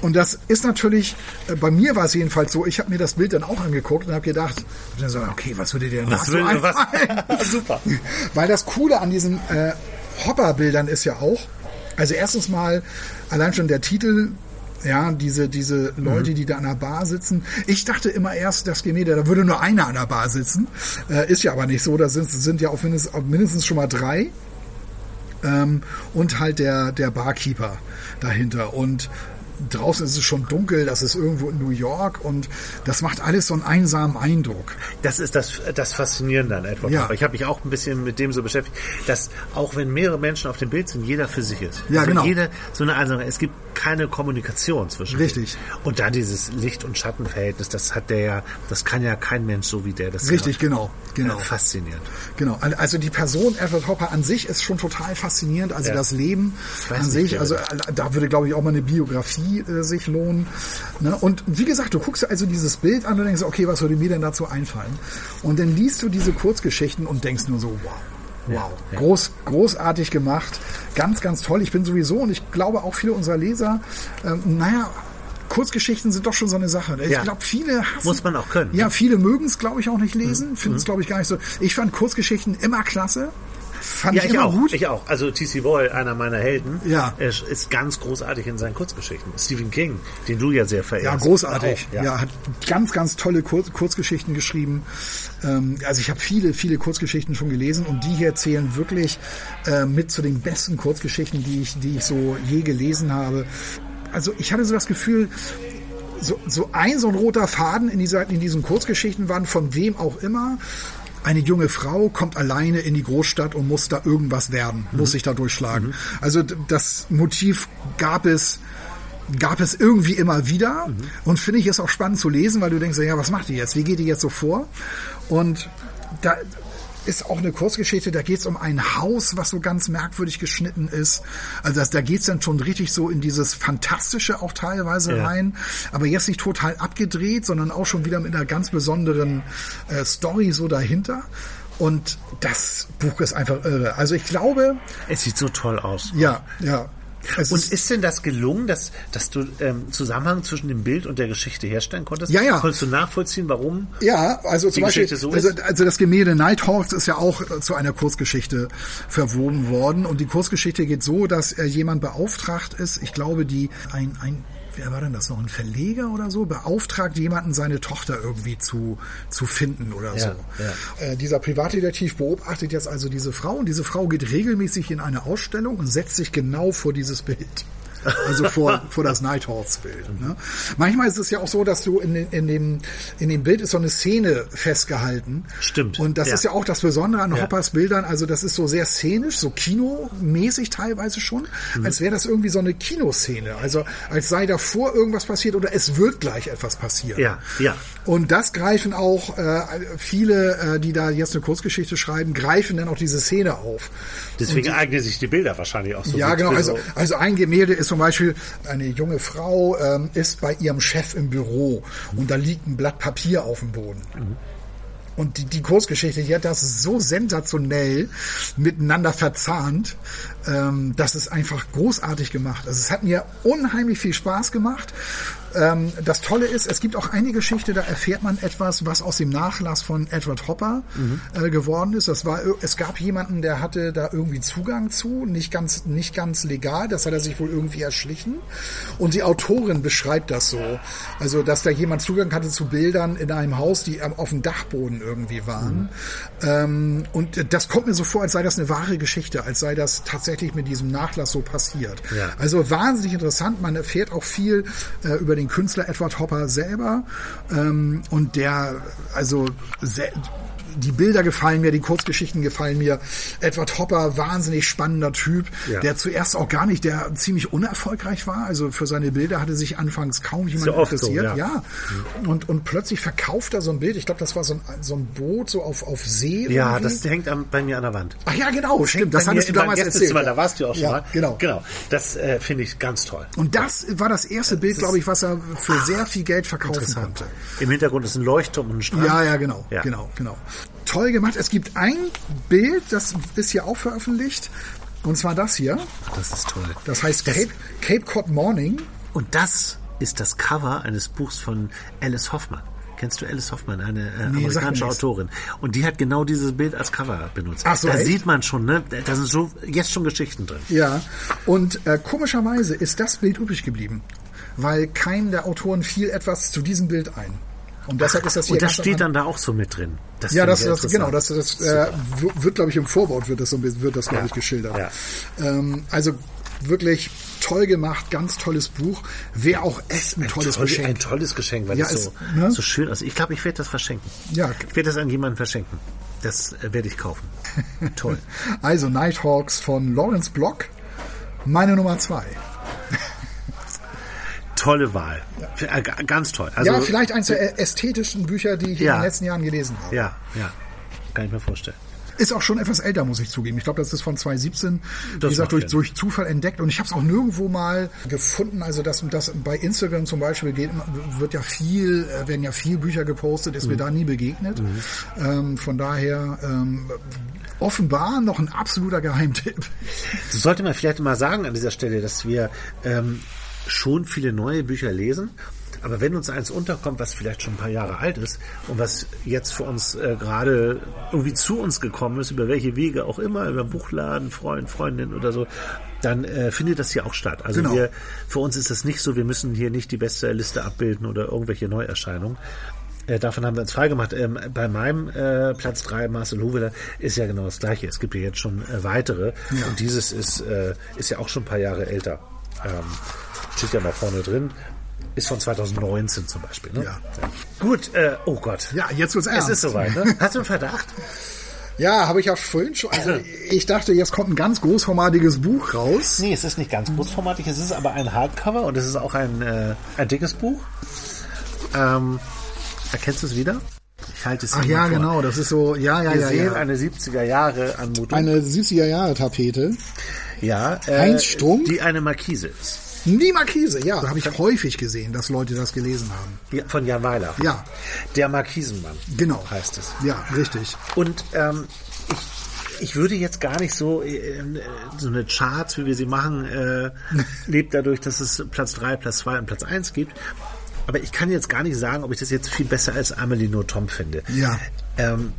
Und das ist natürlich, äh, bei mir war es jedenfalls so, ich habe mir das Bild dann auch angeguckt und habe gedacht, okay, was würde dir denn Was will, was? Super. Weil das Coole an diesen äh, Hopper-Bildern ist ja auch, also erstens mal allein schon der Titel, ja, diese, diese Leute, die da an der Bar sitzen. Ich dachte immer erst, das Gemälde, da würde nur einer an der Bar sitzen. Äh, ist ja aber nicht so, da sind, sind ja auch mindestens, mindestens schon mal drei. Ähm, und halt der, der Barkeeper dahinter. Und draußen ist es schon dunkel, das ist irgendwo in New York und das macht alles so einen einsamen Eindruck. Das ist das, das Faszinierende an Edward Ja. Hopper. Ich habe mich auch ein bisschen mit dem so beschäftigt, dass auch wenn mehrere Menschen auf dem Bild sind, jeder für sich ist. Ja, also genau. Jede so eine Einsamkeit. Es gibt keine Kommunikation zwischen. Richtig. denen. Und dann dieses Licht- und Schattenverhältnis, das hat der ja, das kann ja kein Mensch so wie der. Das Richtig, ja, genau, genau. äh, Faszinierend. Genau, also die Person Edward Hopper an sich ist schon total faszinierend. Also Ja. das Leben an sich, wer also da würde, glaube ich, auch mal eine Biografie äh, sich lohnen. Ne? Und wie gesagt, du guckst dir also dieses Bild an und denkst, okay, was würde mir denn dazu einfallen? Und dann liest du diese Kurzgeschichten und denkst nur so, wow. Wow, Groß, großartig gemacht, ganz, ganz toll. Ich bin sowieso und ich glaube auch viele unserer Leser, ähm, naja, Kurzgeschichten sind doch schon so eine Sache. Ich Ja. glaube, viele hassen. Muss man auch können, Ja, ne? viele mögen es, glaube ich, auch nicht Mhm. lesen, finden es, glaube ich, gar nicht so. Ich fand Kurzgeschichten immer klasse. Fand Ja, ich ich auch. gut. Ich auch. Also T.C. Boyle, einer meiner Helden, Ja. er ist ganz großartig in seinen Kurzgeschichten. Stephen King, den du ja sehr verehrst. Ja, großartig. Auch, ja. hat ganz, ganz tolle Kur Kurzgeschichten geschrieben. Ähm, also ich habe viele, viele Kurzgeschichten schon gelesen und die hier zählen wirklich äh, mit zu den besten Kurzgeschichten, die ich, die ich so je gelesen habe. Also ich hatte so das Gefühl, so, so ein so ein roter Faden in, dieser, in diesen Kurzgeschichten waren, von wem auch immer. Eine junge Frau kommt alleine in die Großstadt und muss da irgendwas werden, muss sich da durchschlagen. Also d- das Motiv gab es gab es irgendwie immer wieder und finde ich es auch spannend zu lesen, weil du denkst, ja, was macht die jetzt? Wie geht die jetzt so vor? Und da ist auch eine Kurzgeschichte, da geht es um ein Haus, was so ganz merkwürdig geschnitten ist. Also das, da geht es dann schon richtig so in dieses Fantastische auch teilweise Ja. rein, aber jetzt nicht total abgedreht, sondern auch schon wieder mit einer ganz besonderen äh, Story so dahinter. Und das Buch ist einfach irre. Also ich glaube, Es sieht so toll aus. ja, ja. Es Und ist denn das gelungen, dass, dass du ähm, Zusammenhang zwischen dem Bild und der Geschichte herstellen konntest? Ja, ja. Konntest du nachvollziehen, warum? Ja, also zum die Beispiel, Geschichte so also, ist? also das Gemälde Nighthawks ist ja auch äh, zu einer Kurzgeschichte verwoben worden. Und die Kurzgeschichte geht so, dass äh, jemand beauftragt ist, ich glaube, die ein, ein wer war denn das noch, ein Verleger oder so, beauftragt jemanden, seine Tochter irgendwie zu, zu finden oder so. ja. Äh, dieser Privatdetektiv beobachtet jetzt also diese Frau und diese Frau geht regelmäßig in eine Ausstellung und setzt sich genau vor dieses Bild. Also vor, vor das Nighthawks-Bild. Ne? Manchmal ist es ja auch so, dass du in, in, dem, in dem Bild ist so eine Szene festgehalten. Stimmt, Und das ja. ist ja auch das Besondere an Ja. Hoppers Bildern. Also das ist so sehr szenisch, so kinomäßig teilweise schon, Mhm. als wäre das irgendwie so eine Kinoszene. Also als sei davor irgendwas passiert oder es wird gleich etwas passieren. Ja, ja. Und das greifen auch äh, viele, äh, die da jetzt eine Kurzgeschichte schreiben, greifen dann auch diese Szene auf. Deswegen eignen sich die Bilder wahrscheinlich auch so Ja, genau. Also, so- also ein Gemälde ist zum Beispiel, eine junge Frau ähm, ist bei ihrem Chef im Büro und da liegt ein Blatt Papier auf dem Boden. Und die, die Kurzgeschichte hier hat das so sensationell miteinander verzahnt. Ähm, das ist einfach großartig gemacht. Also es hat mir unheimlich viel Spaß gemacht. Ähm, das Tolle ist, es gibt auch eine Geschichte, da erfährt man etwas, was aus dem Nachlass von Edward Hopper äh, geworden ist. Das war, es gab jemanden, der hatte da irgendwie Zugang zu, nicht ganz, nicht ganz legal. Das hat er sich wohl irgendwie erschlichen. Und die Autorin beschreibt das so. Also, dass da jemand Zugang hatte zu Bildern in einem Haus, die auf dem Dachboden irgendwie waren. Ähm, und das kommt mir so vor, als sei das eine wahre Geschichte, als sei das tatsächlich tatsächlich mit diesem Nachlass so passiert. Ja. Also wahnsinnig interessant. Man erfährt auch viel äh, über den Künstler Edward Hopper selber ähm, und der also se die Bilder gefallen mir, die Kurzgeschichten gefallen mir. Edward Hopper, wahnsinnig spannender Typ, Ja. der zuerst auch gar nicht, der ziemlich unerfolgreich war. Also für seine Bilder hatte sich anfangs kaum jemand ja so, interessiert. ja. ja. Und, und plötzlich verkauft er so ein Bild. Ich glaube, das war so ein, so ein Boot so auf, auf See. Ja, irgendwie. das hängt am, bei mir an der Wand. Ach ja, genau, stimmt. Das Bei mir hattest du damals erzählt. Gästezimmer, Da warst du auch schon ja, mal. Genau. Genau. Das äh, finde ich ganz toll. Und das war das erste Bild, glaube ich, was er für sehr viel Geld verkaufen konnte. Im Hintergrund ist ein Leuchtturm und ein Strand. Ja, ja, genau, Ja. genau, genau. Toll gemacht. Es gibt ein Bild, das ist hier auch veröffentlicht. Und zwar das hier. Das ist toll. Das heißt Cape, Cape Cod Morning. Und das ist das Cover eines Buchs von Alice Hoffmann. Kennst du Alice Hoffmann, eine äh, mir amerikanische. Autorin? Und die hat genau dieses Bild als Cover benutzt. Ach so, da echt? sieht man schon, ne? Da sind so jetzt schon Geschichten drin. Ja. Und äh, komischerweise ist das Bild übrig geblieben, weil kein der Autoren fiel etwas zu diesem Bild ein. Und deshalb ist das hier Und das steht dann da auch so mit drin. Das Ja, das, das genau, das, das äh, wird, glaube ich, im Vorwort wird das so ein wird das, glaube ich, geschildert. Ja. Ähm, also wirklich toll gemacht, ganz tolles Buch. Wäre auch echt ein tolles Toll, Geschenk. Ein tolles Geschenk, weil Ja, es so, ne? so schön aussieht. Ich glaube, ich werde das verschenken. Ja. Ich werde das an jemanden verschenken. Das äh, werde ich kaufen. Toll. Also Nighthawks von Lawrence Block. Meine Nummer zwei. Tolle Wahl. Äh, g- Ganz toll. Also, ja, vielleicht eines der ästhetischen Bücher, die ich in Ja. den letzten Jahren gelesen habe. Ja, ja. Kann ich mir vorstellen. Ist auch schon etwas älter, muss ich zugeben. Ich glaube, das ist von 2017, wie Das gesagt, macht durch, durch Zufall entdeckt. Und ich habe es auch nirgendwo mal gefunden. Also das, das bei Instagram zum Beispiel geht, wird ja viel, äh, werden ja viel Bücher gepostet, ist mir da nie begegnet. Ähm, von daher ähm, offenbar noch ein absoluter Geheimtipp. Das sollte man vielleicht mal sagen an dieser Stelle, dass wir ähm, schon viele neue Bücher lesen. Aber wenn uns eins unterkommt, was vielleicht schon ein paar Jahre alt ist und was jetzt für uns äh, gerade irgendwie zu uns gekommen ist, über welche Wege auch immer, über Buchladen, Freund, Freundin oder so, dann äh, findet das hier auch statt. Also Genau. wir, für uns ist es nicht so, wir müssen hier nicht die beste Liste abbilden oder irgendwelche Neuerscheinungen. Äh, davon haben wir uns freigemacht. Ähm, bei meinem äh, Platz 3, Marcel Huweler, ist ja genau das Gleiche. Es gibt ja jetzt schon äh, weitere. Ja. Und dieses ist, äh, ist ja auch schon ein paar Jahre älter. Ähm, steht ja mal vorne drin. Ist von 2019 zum Beispiel. Ne? Ja. Gut, äh, oh Gott. Ja, jetzt wird's Es ernst. ist soweit. Ne? Hast du einen Verdacht? Ja, habe ich ja vorhin schon. Also ich dachte, jetzt kommt ein ganz großformatiges Buch raus. Nee, es ist nicht ganz großformatig. Es ist aber ein Hardcover und es ist auch ein, äh, ein dickes Buch. Ähm, erkennst du es wieder? Ich halte es Ach ja, vor. genau. Das ist so. Ja, ja, Wir ja, sehen ja. eine 70er Jahre Anmutung. Eine 70er Jahre Tapete. ja, äh, Heinz Strunk? die eine Markise ist. Die Markise, ja. Habe ich häufig gesehen, dass Leute das gelesen haben. Ja, von Jan Weiler. Ja. Der Markisenmann. Genau. Heißt es. Ja, richtig. Und ähm, ich, ich würde jetzt gar nicht so äh, so eine Charts, wie wir sie machen, äh, lebt dadurch, dass es Platz 3, Platz 2 und Platz 1 gibt. Aber ich kann jetzt gar nicht sagen, ob ich das jetzt viel besser als Amelie Nothomb finde. Ja. Ähm,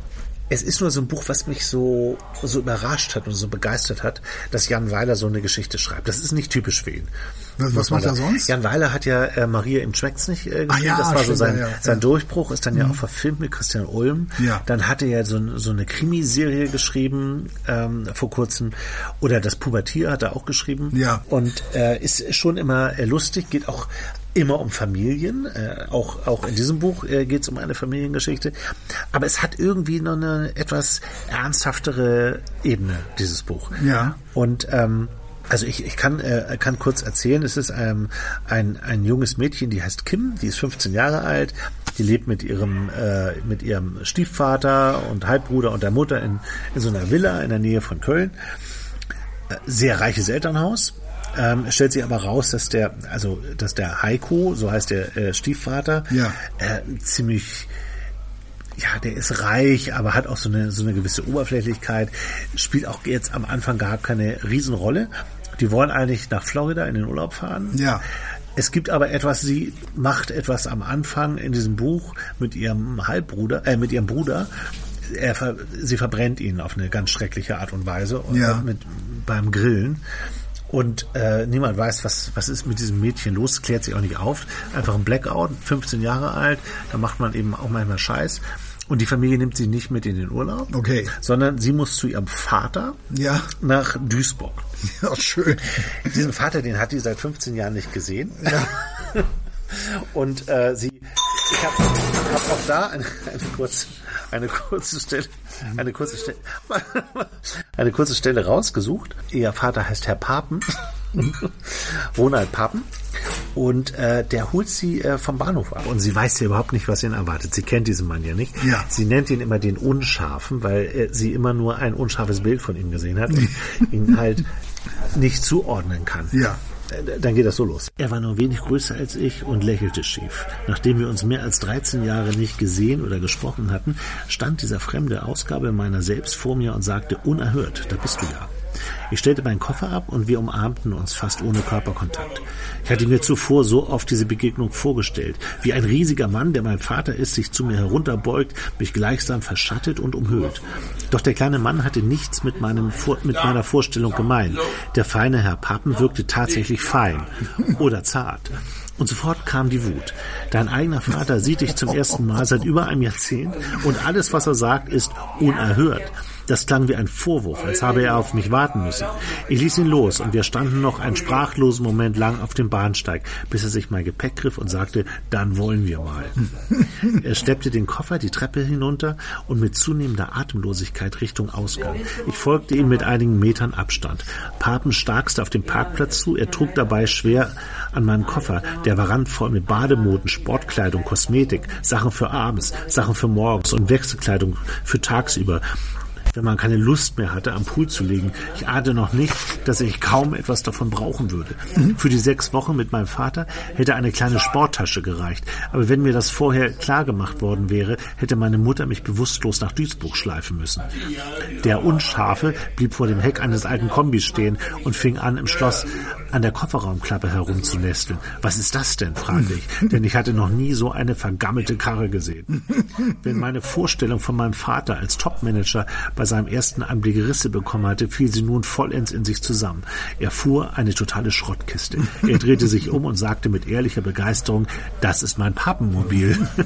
es ist nur so ein Buch, was mich so, so überrascht hat und so begeistert hat, dass Jan Weiler so eine Geschichte schreibt. Das ist nicht typisch für ihn. Was- was macht er sonst? Jan Weiler hat ja äh, Maria im Schmeckt's nicht äh, geschrieben. ja, das war so sein, ja, ja. sein Ja. Durchbruch, ist dann ja auch verfilmt mit Christian Ulm. Ja. Dann hatte er so, so eine Krimiserie geschrieben ähm, vor kurzem. Oder das Pubertier hat er auch geschrieben. Ja. Und äh, ist schon immer äh, lustig, geht auch immer um Familien. Äh, auch, auch in diesem Buch äh, geht es um eine Familiengeschichte. Aber es hat irgendwie noch eine etwas ernsthaftere Ebene, dieses Buch. Ja. Und ähm, also ich, ich kann, äh, kann kurz erzählen, es ist ähm, ein, ein junges Mädchen, die heißt Kim, die ist 15 Jahre alt, die lebt mit ihrem, äh, mit ihrem Stiefvater und Halbbruder und der Mutter in, in so einer Villa in der Nähe von Köln. Äh, Sehr reiches Elternhaus. Ähm, stellt sich aber raus, dass der, also dass der Heiko, so heißt der äh, Stiefvater, Ja. äh, ziemlich ja, der ist reich, aber hat auch so eine, so eine gewisse Oberflächlichkeit, spielt auch jetzt am Anfang gar keine Riesenrolle. Die wollen eigentlich nach Florida in den Urlaub fahren. Ja. Es gibt aber etwas, sie macht etwas am Anfang in diesem Buch mit ihrem Halbbruder, äh, mit ihrem Bruder. Er, sie verbrennt ihn auf eine ganz schreckliche Art und Weise und Ja. mit, beim Grillen. Und äh, niemand weiß, was, was ist mit diesem Mädchen los, klärt sich auch nicht auf. Einfach ein Blackout, 15 Jahre alt, da macht man eben auch manchmal Scheiß. Und die Familie nimmt sie nicht mit in den Urlaub, Okay. sondern sie muss zu ihrem Vater Ja. nach Duisburg. Ja, schön. Diesen Vater, den hat die seit 15 Jahren nicht gesehen. Und äh, sie, ich habe hab auch da eine, eine, kurze, eine kurze Stelle, eine kurze Stelle, eine kurze Stelle rausgesucht. Ihr Vater heißt Herr Papen, Ronald Papen. Und äh, der holt sie äh, vom Bahnhof ab. Und sie weiß ja überhaupt nicht, was ihn erwartet. Sie kennt diesen Mann ja nicht. Ja. Sie nennt ihn immer den Unscharfen, weil äh, sie immer nur ein unscharfes Bild von ihm gesehen hat und ihn halt nicht zuordnen kann. Ja. Äh, Dann geht das so los. Er war nur wenig größer als ich und lächelte schief. Nachdem wir uns mehr als 13 Jahre nicht gesehen oder gesprochen hatten, stand dieser fremde Ausgabe meiner selbst vor mir und sagte unerhört, da bist du ja. Ich stellte meinen Koffer ab und wir umarmten uns fast ohne Körperkontakt. Ich hatte mir zuvor so oft diese Begegnung vorgestellt, wie ein riesiger Mann, der mein Vater ist, sich zu mir herunterbeugt, mich gleichsam verschattet und umhüllt. Doch der kleine Mann hatte nichts mit, meinem mit meiner Vorstellung gemein. Der feine Herr Pappen wirkte tatsächlich fein oder zart. Und sofort kam die Wut. Dein eigener Vater sieht dich zum ersten Mal seit über einem Jahrzehnt und alles, was er sagt, ist unerhört. Das klang wie ein Vorwurf, als habe er auf mich warten müssen. Ich ließ ihn los und wir standen noch einen sprachlosen Moment lang auf dem Bahnsteig, bis er sich mein Gepäck griff und sagte, dann wollen wir mal. Er steppte den Koffer die Treppe hinunter und mit zunehmender Atemlosigkeit Richtung Ausgang. Ich folgte ihm mit einigen Metern Abstand. Papen starkste auf dem Parkplatz zu, er trug dabei schwer an meinem Koffer. Der war randvoll mit Bademoden, Sportkleidung, Kosmetik, Sachen für abends, Sachen für morgens und Wechselkleidung für tagsüber wenn man keine Lust mehr hatte, am Pool zu liegen. Ich ahnte noch nicht, dass ich kaum etwas davon brauchen würde. Für die sechs Wochen mit meinem Vater hätte eine kleine Sporttasche gereicht. Aber wenn mir das vorher klar gemacht worden wäre, hätte meine Mutter mich bewusstlos nach Duisburg schleifen müssen. Der Unscharfe blieb vor dem Heck eines alten Kombis stehen und fing an, im Schloss an der Kofferraumklappe herumzunesteln. Was ist das denn? fragte ich, denn ich hatte noch nie so eine vergammelte Karre gesehen. Wenn meine Vorstellung von meinem Vater als Topmanager bei seinem ersten Anblick Risse bekommen hatte, fiel sie nun vollends in sich zusammen. Er fuhr eine totale Schrottkiste. Er drehte sich um und sagte mit ehrlicher Begeisterung, das ist mein Pappenmobil.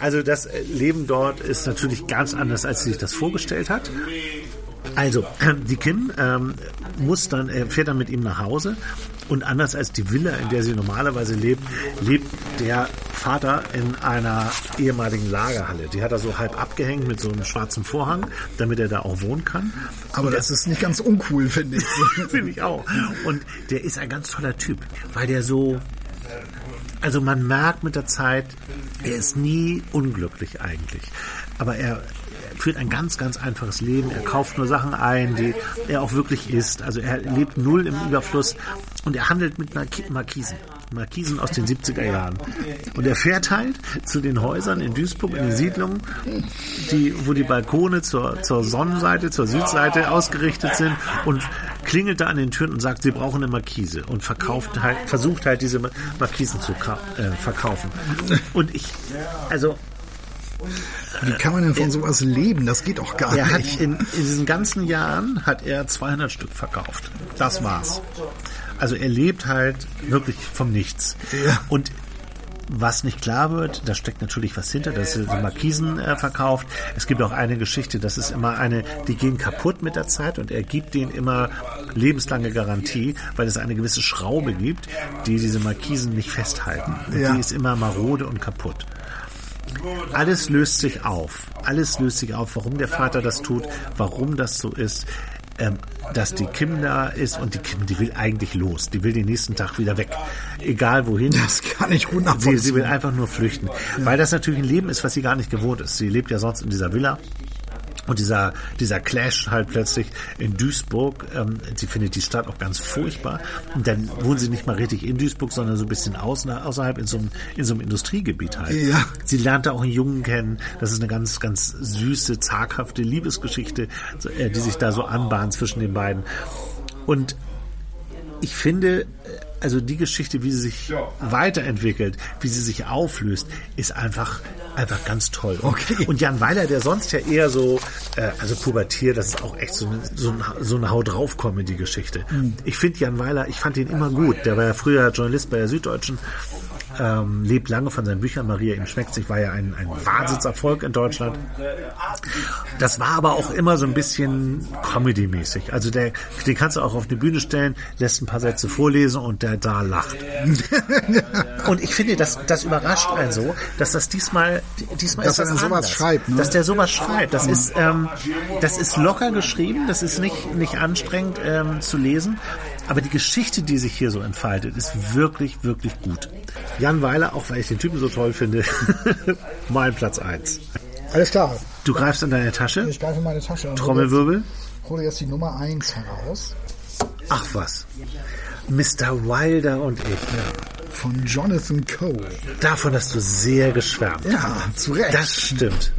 Also das Leben dort ist natürlich ganz anders, als sie sich das vorgestellt hat. Also, die Kim ähm, muss dann, er fährt dann mit ihm nach Hause und anders als die Villa, in der sie normalerweise lebt, lebt der Vater in einer ehemaligen Lagerhalle. Die hat er so halb abgehängt mit so einem schwarzen Vorhang, damit er da auch wohnen kann. Aber das ist nicht ganz uncool, finde ich. Finde ich auch. Und der ist ein ganz toller Typ, weil der so, also man merkt mit der Zeit, er ist nie unglücklich eigentlich. Aber er führt ein ganz, ganz einfaches Leben. Er kauft nur Sachen ein, die er auch wirklich isst. Also er lebt null im Überfluss und er handelt mit Marki- Markisen. Markisen aus den 70er Jahren. Und er fährt halt zu den Häusern in Duisburg, in den Siedlungen, die, wo die Balkone zur, zur Sonnenseite, zur Südseite ausgerichtet sind und klingelt da an den Türen und sagt, sie brauchen eine Markise und verkauft halt, versucht halt diese Markisen zu äh, verkaufen. Und ich, also Wie kann man denn von sowas leben? Das geht doch gar er hat nicht. in, in diesen ganzen Jahren hat er 200 Stück verkauft. Das war's. Also er lebt halt wirklich vom Nichts. Ja. Und was nicht klar wird, da steckt natürlich was hinter, dass er die Markisen äh, verkauft. Es gibt auch eine Geschichte, das ist immer eine, die gehen kaputt mit der Zeit und er gibt denen immer lebenslange Garantie, weil es eine gewisse Schraube gibt, die diese Markisen nicht festhalten. Und Ja. Die ist immer marode und kaputt. Alles löst sich auf. Alles löst sich auf, warum der Vater das tut, warum das so ist. Ähm, dass die Kim da ist und die Kim, die will eigentlich los. Die will den nächsten Tag wieder weg. Egal wohin. Das kann ich gut Sie, sie will einfach nur flüchten. Weil das natürlich ein Leben ist, was sie gar nicht gewohnt ist. Sie lebt ja sonst in dieser Villa. Und dieser, dieser Clash halt plötzlich in Duisburg, ähm, sie findet die Stadt auch ganz furchtbar. Und dann wohnen sie nicht mal richtig in Duisburg, sondern so ein bisschen außen, außerhalb in so, einem, in so einem Industriegebiet halt. Ja. Sie lernte auch einen Jungen kennen. Das ist eine ganz, ganz süße, zaghafte Liebesgeschichte, äh, die sich da so anbahnt zwischen den beiden. Und ich finde, äh, also die Geschichte, wie sie sich weiterentwickelt, wie sie sich auflöst, ist einfach einfach ganz toll. Und, Okay. und Jan Weiler, der sonst ja eher so, äh, also pubertiert, das ist auch echt so eine, so so eine Haut drauf Comedy-Geschichte. Ich finde Jan Weiler, ich fand ihn immer gut. Der war ja früher Journalist bei der Süddeutschen ähm, lebt lange von seinen Büchern. Maria ihm schmeckt sich war ja ein, ein Wahnsinnserfolg in Deutschland. Das war aber auch immer so ein bisschen Comedy-mäßig. Also der, den kannst du auch auf die Bühne stellen, lässt ein paar Sätze vorlesen und der da lacht. und ich finde, das, das überrascht einen so, dass das diesmal, diesmal Dass ist das er sowas schreibt, ne? Dass der sowas schreibt. Das ist, ähm, das ist locker geschrieben, das ist nicht, nicht anstrengend ähm, zu lesen. Aber die Geschichte, die sich hier so entfaltet, ist wirklich, wirklich gut. Jan Weiler, auch weil ich den Typen so toll finde, mein Platz eins. Alles klar. Du greifst in deine Tasche, Ich greife in meine Tasche und Trommelwirbel. jetzt, hole jetzt die Nummer 1 heraus. Ach was. Mr. Wilder und ich. Von Jonathan Coe. Davon hast du sehr geschwärmt. Ja, zu Recht. Das stimmt.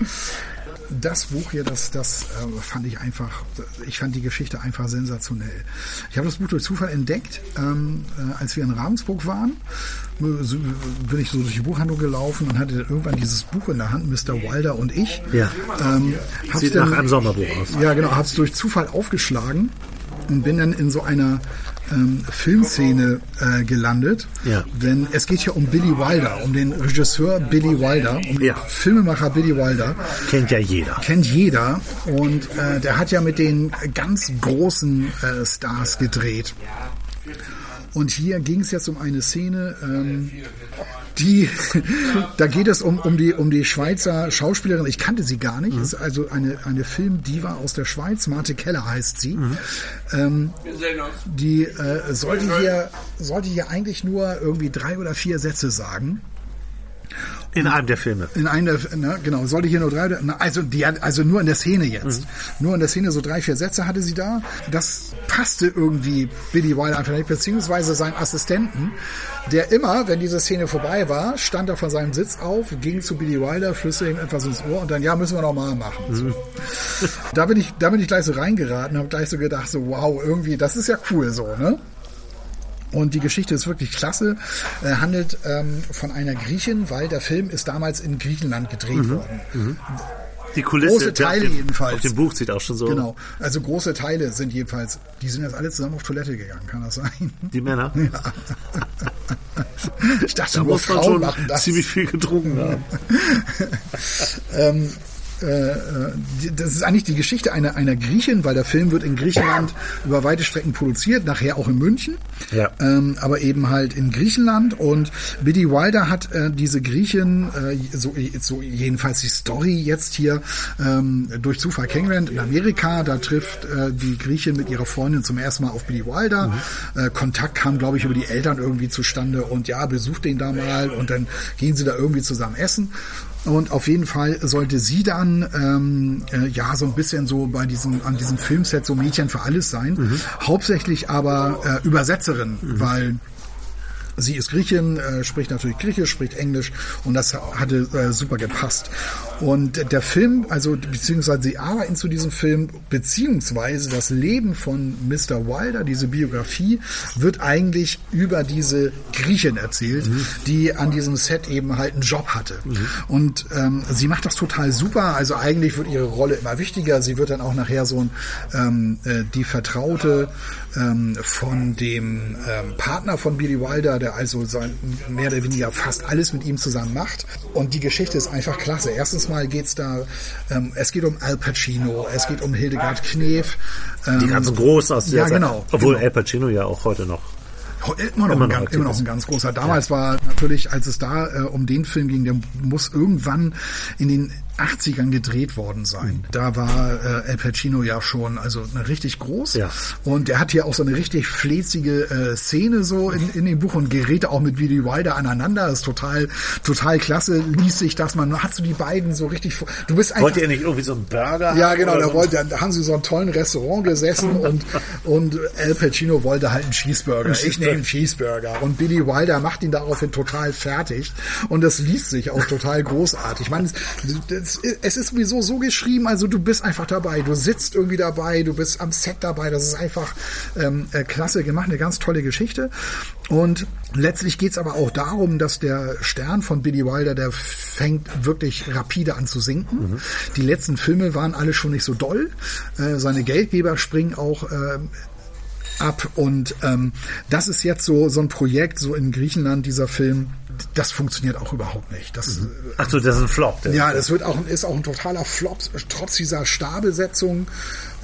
Das Buch hier, das, das äh, fand ich einfach, ich fand die Geschichte einfach sensationell. Ich habe das Buch durch Zufall entdeckt, ähm, äh, als wir in Ravensburg waren. So, bin ich so durch die Buchhandlung gelaufen und hatte dann irgendwann dieses Buch in der Hand, Mr. Wilder und ich. Ja. Ähm, Sieht dann- nach einem Sommerbuch aus. Ja, genau, hab's durch Zufall aufgeschlagen und bin dann in so einer ähm, Filmszene äh, gelandet. Ja. Denn es geht hier um Billy Wilder, um den Regisseur Billy Wilder, um den Ja. Filmemacher Billy Wilder Kennt ja jeder. kennt jeder und äh, der hat ja mit den ganz großen äh, Stars gedreht. Und hier ging es jetzt um eine Szene, ähm, die, da geht es um, um, die, um die Schweizer Schauspielerin, ich kannte sie gar nicht, ist also eine, eine Filmdiva aus der Schweiz, Marte Keller heißt sie. Ähm, die äh, sollte, hier, sollte hier eigentlich nur irgendwie drei oder vier Sätze sagen. In einem der Filme. In einer, ne, genau, sollte hier nur drei, also die also nur in der Szene jetzt. Nur in der Szene so drei, vier Sätze hatte sie da. Das passte irgendwie Billy Wilder einfach nicht, beziehungsweise seinen Assistenten, der immer, wenn diese Szene vorbei war, stand er von seinem Sitz auf, ging zu Billy Wilder, flüsterte ihm etwas ins Ohr und dann, ja, müssen wir noch mal machen. So. Da bin ich, da bin ich gleich so reingeraten, habe gleich so gedacht, so, wow, irgendwie, das ist ja cool so, ne? Und die Geschichte ist wirklich klasse. Äh, handelt ähm, von einer Griechin, weil der Film ist damals in Griechenland gedreht worden. Die Kulisse. Große Teile dem- jedenfalls. Auf dem Buch sieht auch schon so. Genau. Also große Teile sind jedenfalls, die sind jetzt alle zusammen auf Toilette gegangen, kann das sein? Die Männer. Ich dachte, Da nur muss man Frauen schon machen das. ziemlich viel getrunken haben. ähm, äh, das ist eigentlich die Geschichte einer, einer Griechin, weil der Film wird in Griechenland über weite Strecken produziert, nachher auch in München, Ja. ähm, aber eben halt in Griechenland. Und Billy Wilder hat äh, diese Griechin, äh, so, so jedenfalls die Story jetzt hier ähm, durch Zufall kennengelernt in Amerika. Da trifft äh, die Griechin mit ihrer Freundin zum ersten Mal auf Billy Wilder. Äh, Kontakt kam, glaube ich, über die Eltern irgendwie zustande und ja, besucht den da mal und dann gehen sie da irgendwie zusammen essen. Und auf jeden Fall sollte sie dann ähm, äh, ja so ein bisschen so bei diesem an diesem Filmset so Mädchen für alles sein. Hauptsächlich aber äh, Übersetzerin, weil Sie ist Griechin, äh, spricht natürlich Griechisch, spricht Englisch und das hatte äh, super gepasst. Und der Film, also beziehungsweise sie arbeiten zu diesem Film, beziehungsweise das Leben von Mr. Wilder, diese Biografie, wird eigentlich über diese Griechin erzählt, die an diesem Set eben halt einen Job hatte. Und ähm, sie macht das total super. Also eigentlich wird ihre Rolle immer wichtiger. Sie wird dann auch nachher so ein, ähm, äh, die Vertraute ähm, von dem ähm, Partner von Billy Wilder, der also sein, mehr oder weniger fast alles mit ihm zusammen macht. Und die Geschichte ist einfach klasse. Erstens mal geht's da, ähm, es geht um Al Pacino, es geht um Hildegard Knef. Ähm, Die ganzen Großen aus Ja, dieser genau. Obwohl genau. Al Pacino ja auch heute noch. Immer noch, Immer ein, noch ganz, immer noch ein ganz großer. Damals war natürlich, als es da äh, um den Film ging, der muss irgendwann in den 80ern gedreht worden sein. Da war äh, Al Pacino ja schon also richtig groß Ja. und der hat hier auch so eine richtig fläzige äh, Szene so in, in dem Buch und gerät auch mit Billy Wilder aneinander. Das ist total total klasse. Liest sich das man hast du die beiden so richtig vor- du bist einfach Wollt ihr nicht irgendwie so einen Burger ja, genau, da, so? wollte, da haben sie so einen tollen Restaurant gesessen und, und Al Pacino wollte halt einen Cheeseburger. Ich nehme einen Cheeseburger. Und Billy Wilder macht ihn daraufhin total fertig. Und das liest sich auch total großartig. Ich meine, es, es ist sowieso so geschrieben, also du bist einfach dabei. Du sitzt irgendwie dabei, du bist am Set dabei. Das ist einfach ähm, äh, klasse gemacht, eine ganz tolle Geschichte. Und letztlich geht's aber auch darum, dass der Stern von Billy Wilder, der fängt wirklich rapide an zu sinken. Die letzten Filme waren alle schon nicht so doll. Äh, seine Geldgeber springen auch äh, ab. Und ähm, das ist jetzt so, so ein Projekt, so in Griechenland, dieser Film. Das funktioniert auch überhaupt nicht. Das, mhm. Ach so, das ist ein Flop. ja, das wird auch, ist auch ein totaler Flop, trotz dieser Starbesetzung.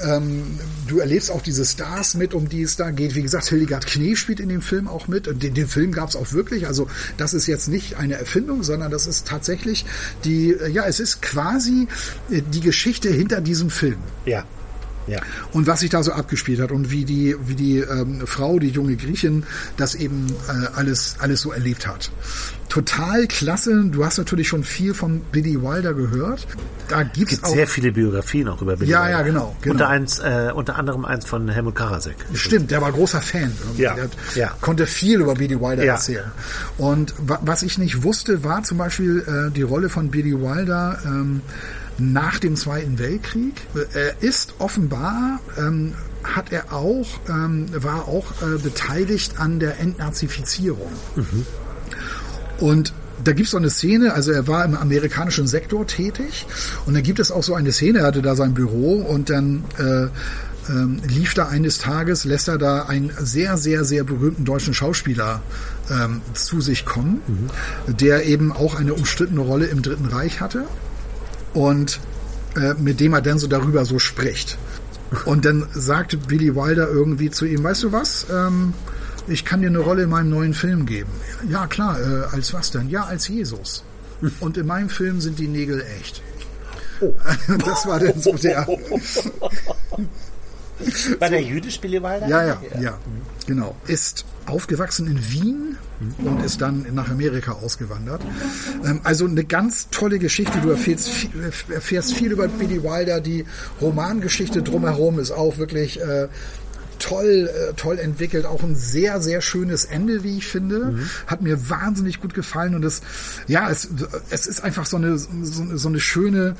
Ähm, du erlebst auch diese Stars mit, um die es da geht. Wie gesagt, Hildegard Knee spielt in dem Film auch mit. Den, den Film gab es auch wirklich. Also das ist jetzt nicht eine Erfindung, sondern das ist tatsächlich die, ja, es ist quasi äh, die Geschichte hinter diesem Film. Ja. Ja. Und was sich da so abgespielt hat und wie die, wie die ähm, Frau, die junge Griechin, das eben äh, alles, alles so erlebt hat. Total klasse. Du hast natürlich schon viel von Billy Wilder gehört. Da gibt's gibt auch sehr viele Biografien auch über Billy Ja, Wilder. ja, genau, genau. Unter, eins, äh, unter anderem eins von Helmut Karasek. Stimmt, der war großer Fan. irgendwie. Ja, Der hat, ja. konnte viel über Billy Wilder Ja. erzählen. Und wa was ich nicht wusste, war zum Beispiel äh, die Rolle von Billy Wilder ähm, nach dem Zweiten Weltkrieg. Äh, Er ist offenbar, ähm, hat er auch, ähm, war auch äh, beteiligt an der Entnazifizierung. Und da gibt's so eine Szene, also er war im amerikanischen Sektor tätig und dann gibt es auch so eine Szene, er hatte da sein Büro und dann äh, ähm, lief da eines Tages, lässt er da einen sehr, sehr, sehr berühmten deutschen Schauspieler ähm, zu sich kommen, der eben auch eine umstrittene Rolle im Dritten Reich hatte und äh, mit dem er dann so darüber so spricht. Und dann sagte Billy Wilder irgendwie zu ihm, weißt du was, ähm, ich kann dir eine Rolle in meinem neuen Film geben. Ja, klar, äh, als was denn? Ja, als Jesus. Und in meinem Film sind die Nägel echt. Das war dann so der. War der jüdisch, Billy Wilder? Ja, ja, ja, genau. Ist aufgewachsen in Wien und ist dann nach Amerika ausgewandert. Ähm, also eine ganz tolle Geschichte. Du erfährst viel, erfährst viel über Billy Wilder. Die Romangeschichte drumherum ist auch wirklich äh, toll, äh, toll entwickelt. Auch ein sehr, sehr schönes Ende, wie ich finde. Hat mir wahnsinnig gut gefallen und es, ja, es, es ist einfach so eine, so, so eine schöne,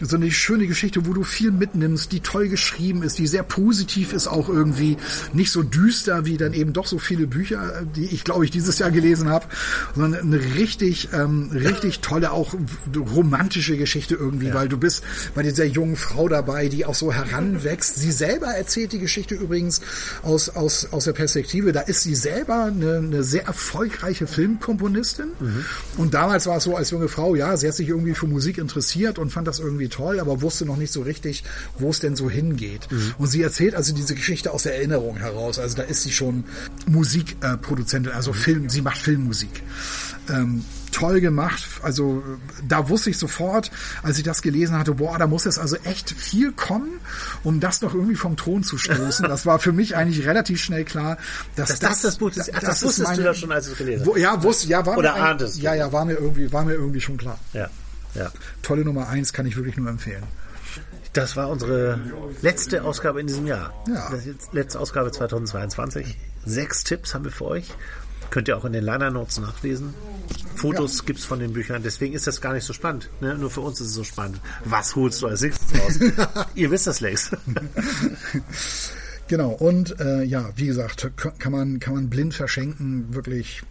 so eine schöne Geschichte, wo du viel mitnimmst, die toll geschrieben ist, die sehr positiv ist, auch irgendwie nicht so düster wie dann eben doch so viele Bücher, die ich glaube ich dieses Jahr gelesen habe, sondern eine richtig, ähm, richtig tolle, auch romantische Geschichte irgendwie, weil du bist bei dieser jungen Frau dabei, die auch so heranwächst. Sie selber erzählt die Geschichte übrigens aus, aus, aus der Perspektive, da ist sie selber eine, eine sehr erfolgreiche Filmkomponistin und damals war es so als junge Frau, ja, sie hat sich irgendwie für Musik interessiert und fand das irgendwie toll, aber wusste noch nicht so richtig, wo es denn so hingeht. Und sie erzählt also diese Geschichte aus der Erinnerung heraus. Also da ist sie schon Musikproduzentin, also Film, sie macht Filmmusik. Ähm, toll gemacht. Also da wusste ich sofort, als ich das gelesen hatte, boah, da muss jetzt also echt viel kommen, um das noch irgendwie vom Thron zu stoßen. Das war für mich eigentlich relativ schnell klar, dass Dass das das Buch ist. Ach, das wusstest du ja schon, als du es gelesen Wo, ja, wusste, ja, war Oder mir ahntest? Ja, ja, war mir irgendwie, war mir irgendwie schon klar. Ja, ja. Tolle Nummer eins kann ich wirklich nur empfehlen. Das war unsere letzte Ausgabe in diesem Jahr. Ja. Das letzte Ausgabe 2022. Sechs Tipps haben wir für euch. Könnt ihr auch in den Liner Notes nachlesen. Fotos gibt's von den Büchern, deswegen ist das gar nicht so spannend. Ne? Nur für uns ist es so spannend. Was holst du als nächstes raus? ihr wisst das längst. Genau, und äh, ja, wie gesagt, kann man, kann man blind verschenken, wirklich.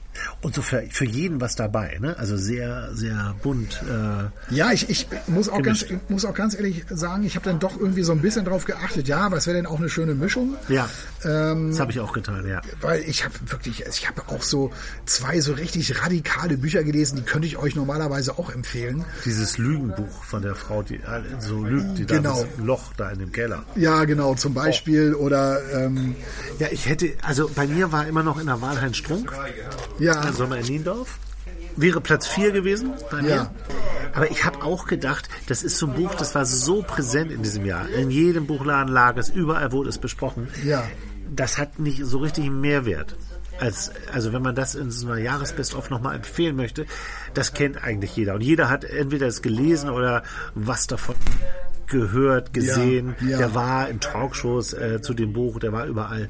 Und so für, für jeden was dabei, ne? Also sehr, sehr bunt. Äh, Ja, ich, ich muss auch ganz, Gemischt. muss auch ganz ehrlich sagen, ich habe dann doch irgendwie so ein bisschen drauf geachtet, ja, was wäre denn auch eine schöne Mischung? ja, Ähm, das habe ich auch getan, ja. weil ich habe wirklich, ich habe auch so zwei so richtig radikale Bücher gelesen, die könnte ich euch normalerweise auch empfehlen. Dieses Lügenbuch von der Frau, die so lügt, die Genau. da das Loch da in dem Keller. Ja, genau, zum Beispiel oder ähm, Ja, ich hätte, also bei mir war immer noch in der Wahl Heinz Strunk. ja, Sommer in Niendorf. Wäre Platz 4 gewesen bei mir. Ja. Aber ich habe auch gedacht, das ist so ein Buch, das war so präsent in diesem Jahr. In jedem Buchladen lag es, überall wurde es besprochen. Ja. Das hat nicht so richtig einen Mehrwert. Als, also wenn man das in so einer Jahresbest-of nochmal empfehlen möchte, das kennt eigentlich jeder. Und jeder hat entweder es gelesen oder was davon gehört, gesehen. Ja, ja. Der war in Talkshows äh, zu dem Buch, der war überall.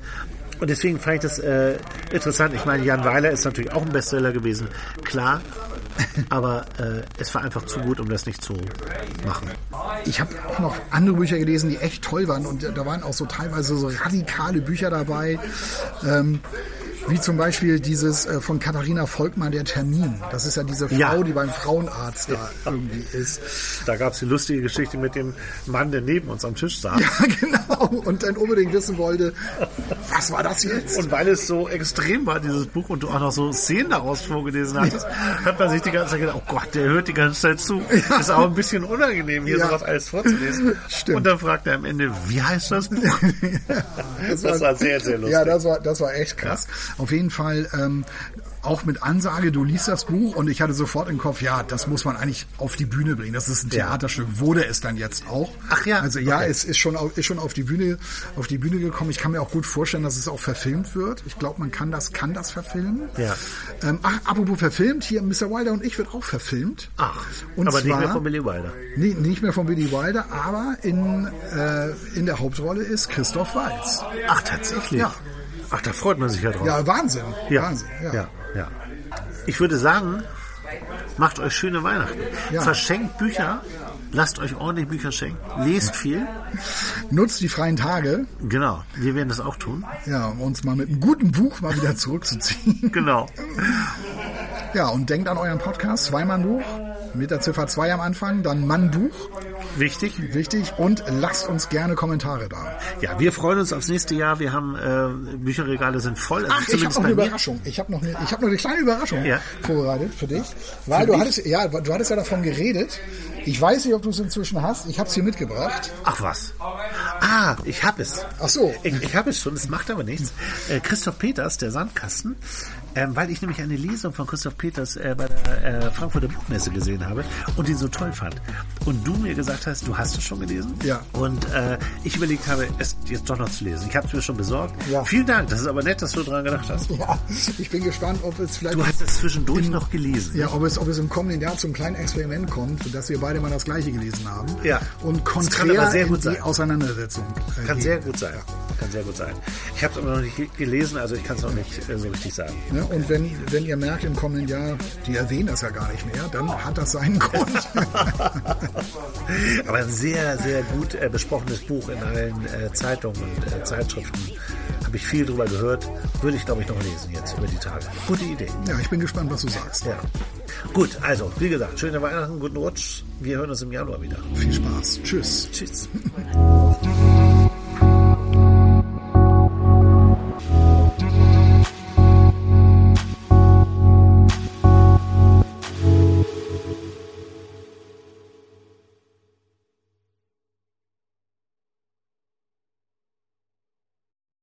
Und deswegen fand ich das äh, interessant. Ich meine, Jan Weiler ist natürlich auch ein Bestseller gewesen, klar. Aber äh, es war einfach zu gut, um das nicht zu machen. Ich habe auch noch andere Bücher gelesen, die echt toll waren und da waren auch so teilweise so radikale Bücher dabei. Ähm, Wie zum Beispiel dieses äh, von Katharina Volkmann, der Termin. Das ist ja diese Frau, Ja. die beim Frauenarzt da irgendwie ist. Da gab es die lustige Geschichte mit dem Mann, der neben uns am Tisch saß. Ja, genau. Und dann unbedingt wissen wollte, was war das jetzt? Und weil es so extrem war, dieses Buch, und du auch noch so Szenen daraus vorgelesen hattest, hat man sich die ganze Zeit gedacht, oh Gott, der hört die ganze Zeit zu. Ist auch ein bisschen unangenehm, hier Ja. sowas alles vorzulesen. Stimmt. Und dann fragt er am Ende, wie heißt das Buch? das war sehr, sehr lustig. Ja, das war, das war echt krass. Auf jeden Fall ähm, auch mit Ansage, du liest das Buch und ich hatte sofort im Kopf, ja, das muss man eigentlich auf die Bühne bringen. Das ist ein. Theaterstück, wurde es dann jetzt auch. Ach ja, Also ja, okay. es ist schon, auf, ist schon auf die Bühne, auf die Bühne gekommen. Ich kann mir auch gut vorstellen, dass es auch verfilmt wird. Ich glaube, man kann das, kann das verfilmen. Ja. Ähm, ach, apropos verfilmt, hier Mr. Wilder und ich wird auch verfilmt. Ach, Und aber nicht zwar- mehr von Billy Wilder. Nee, nicht mehr von Billy Wilder, aber in, äh, in der Hauptrolle ist Christoph Waltz. Ach, tatsächlich? Ja. Ach, da freut man sich ja drauf. Ja, Wahnsinn. Ja, Wahnsinn. ja. ja, Ich würde sagen, macht euch schöne Weihnachten. Ja. Verschenkt Bücher, lasst euch ordentlich Bücher schenken, lest viel. Nutzt die freien Tage, Genau, wir werden das auch tun. ja, um uns mal mit einem guten Buch mal wieder zurückzuziehen. Genau. Ja, und denkt an euren Podcast, Zweimann-Buch, mit der Ziffer 2 am Anfang, dann Mann-Buch, Wichtig. wichtig, und lasst uns gerne Kommentare da. Ja, wir freuen uns aufs nächste Jahr. Wir haben äh, Bücherregale sind voll. Also Ach, ich habe noch eine mir. Überraschung. Ich habe noch eine, ich habe noch eine kleine Überraschung Ja. vorbereitet für dich, weil du hattest, ja, du hattest ja davon geredet. Ich weiß nicht, ob du es inzwischen hast. Ich habe es hier mitgebracht. Ach was. Ah, ich hab es. Ach so. Ich, ich habe es schon, es macht aber nichts. Äh, Christoph Peters, der Sandkasten, ähm, weil ich nämlich eine Lesung von Christoph Peters äh, bei der äh, Frankfurter Buchmesse gesehen habe und ihn so toll fand. Und du mir gesagt hast, du hast es schon gelesen. Ja. Und äh, ich überlegt habe, es jetzt doch noch zu lesen. Ich habe es mir schon besorgt. Ja. Vielen Dank, das ist aber nett, dass du daran gedacht hast. Ja, ich bin gespannt, ob es vielleicht Du hast es zwischendurch noch gelesen. Ja, ob es, ob es im kommenden Jahr zum kleinen Experiment kommt, dass wir beide mal das gleiche gelesen haben. Ja. Und konträr sehr in gut die sein. Auseinandersetzung. äh, Kann gehen. sehr gut sein. Kann sehr gut sein. Ich habe es aber noch nicht gelesen, also ich kann es noch nicht äh, so richtig sagen. Ne? Und wenn, wenn ihr merkt im kommenden Jahr, die erwähnen das ja gar nicht mehr, dann hat das seinen Grund. Aber ein sehr, sehr gut äh, besprochenes Buch in allen äh, Zeitungen und äh, Zeitschriften. Habe ich viel drüber gehört. Würde ich, glaube ich, noch lesen jetzt über die Tage. Gute Idee. ja, ich bin gespannt, was du sagst. Ja. Gut, also, wie gesagt, schöne Weihnachten, guten Rutsch. Wir hören uns im Januar wieder. Viel Spaß. Tschüss. Tschüss.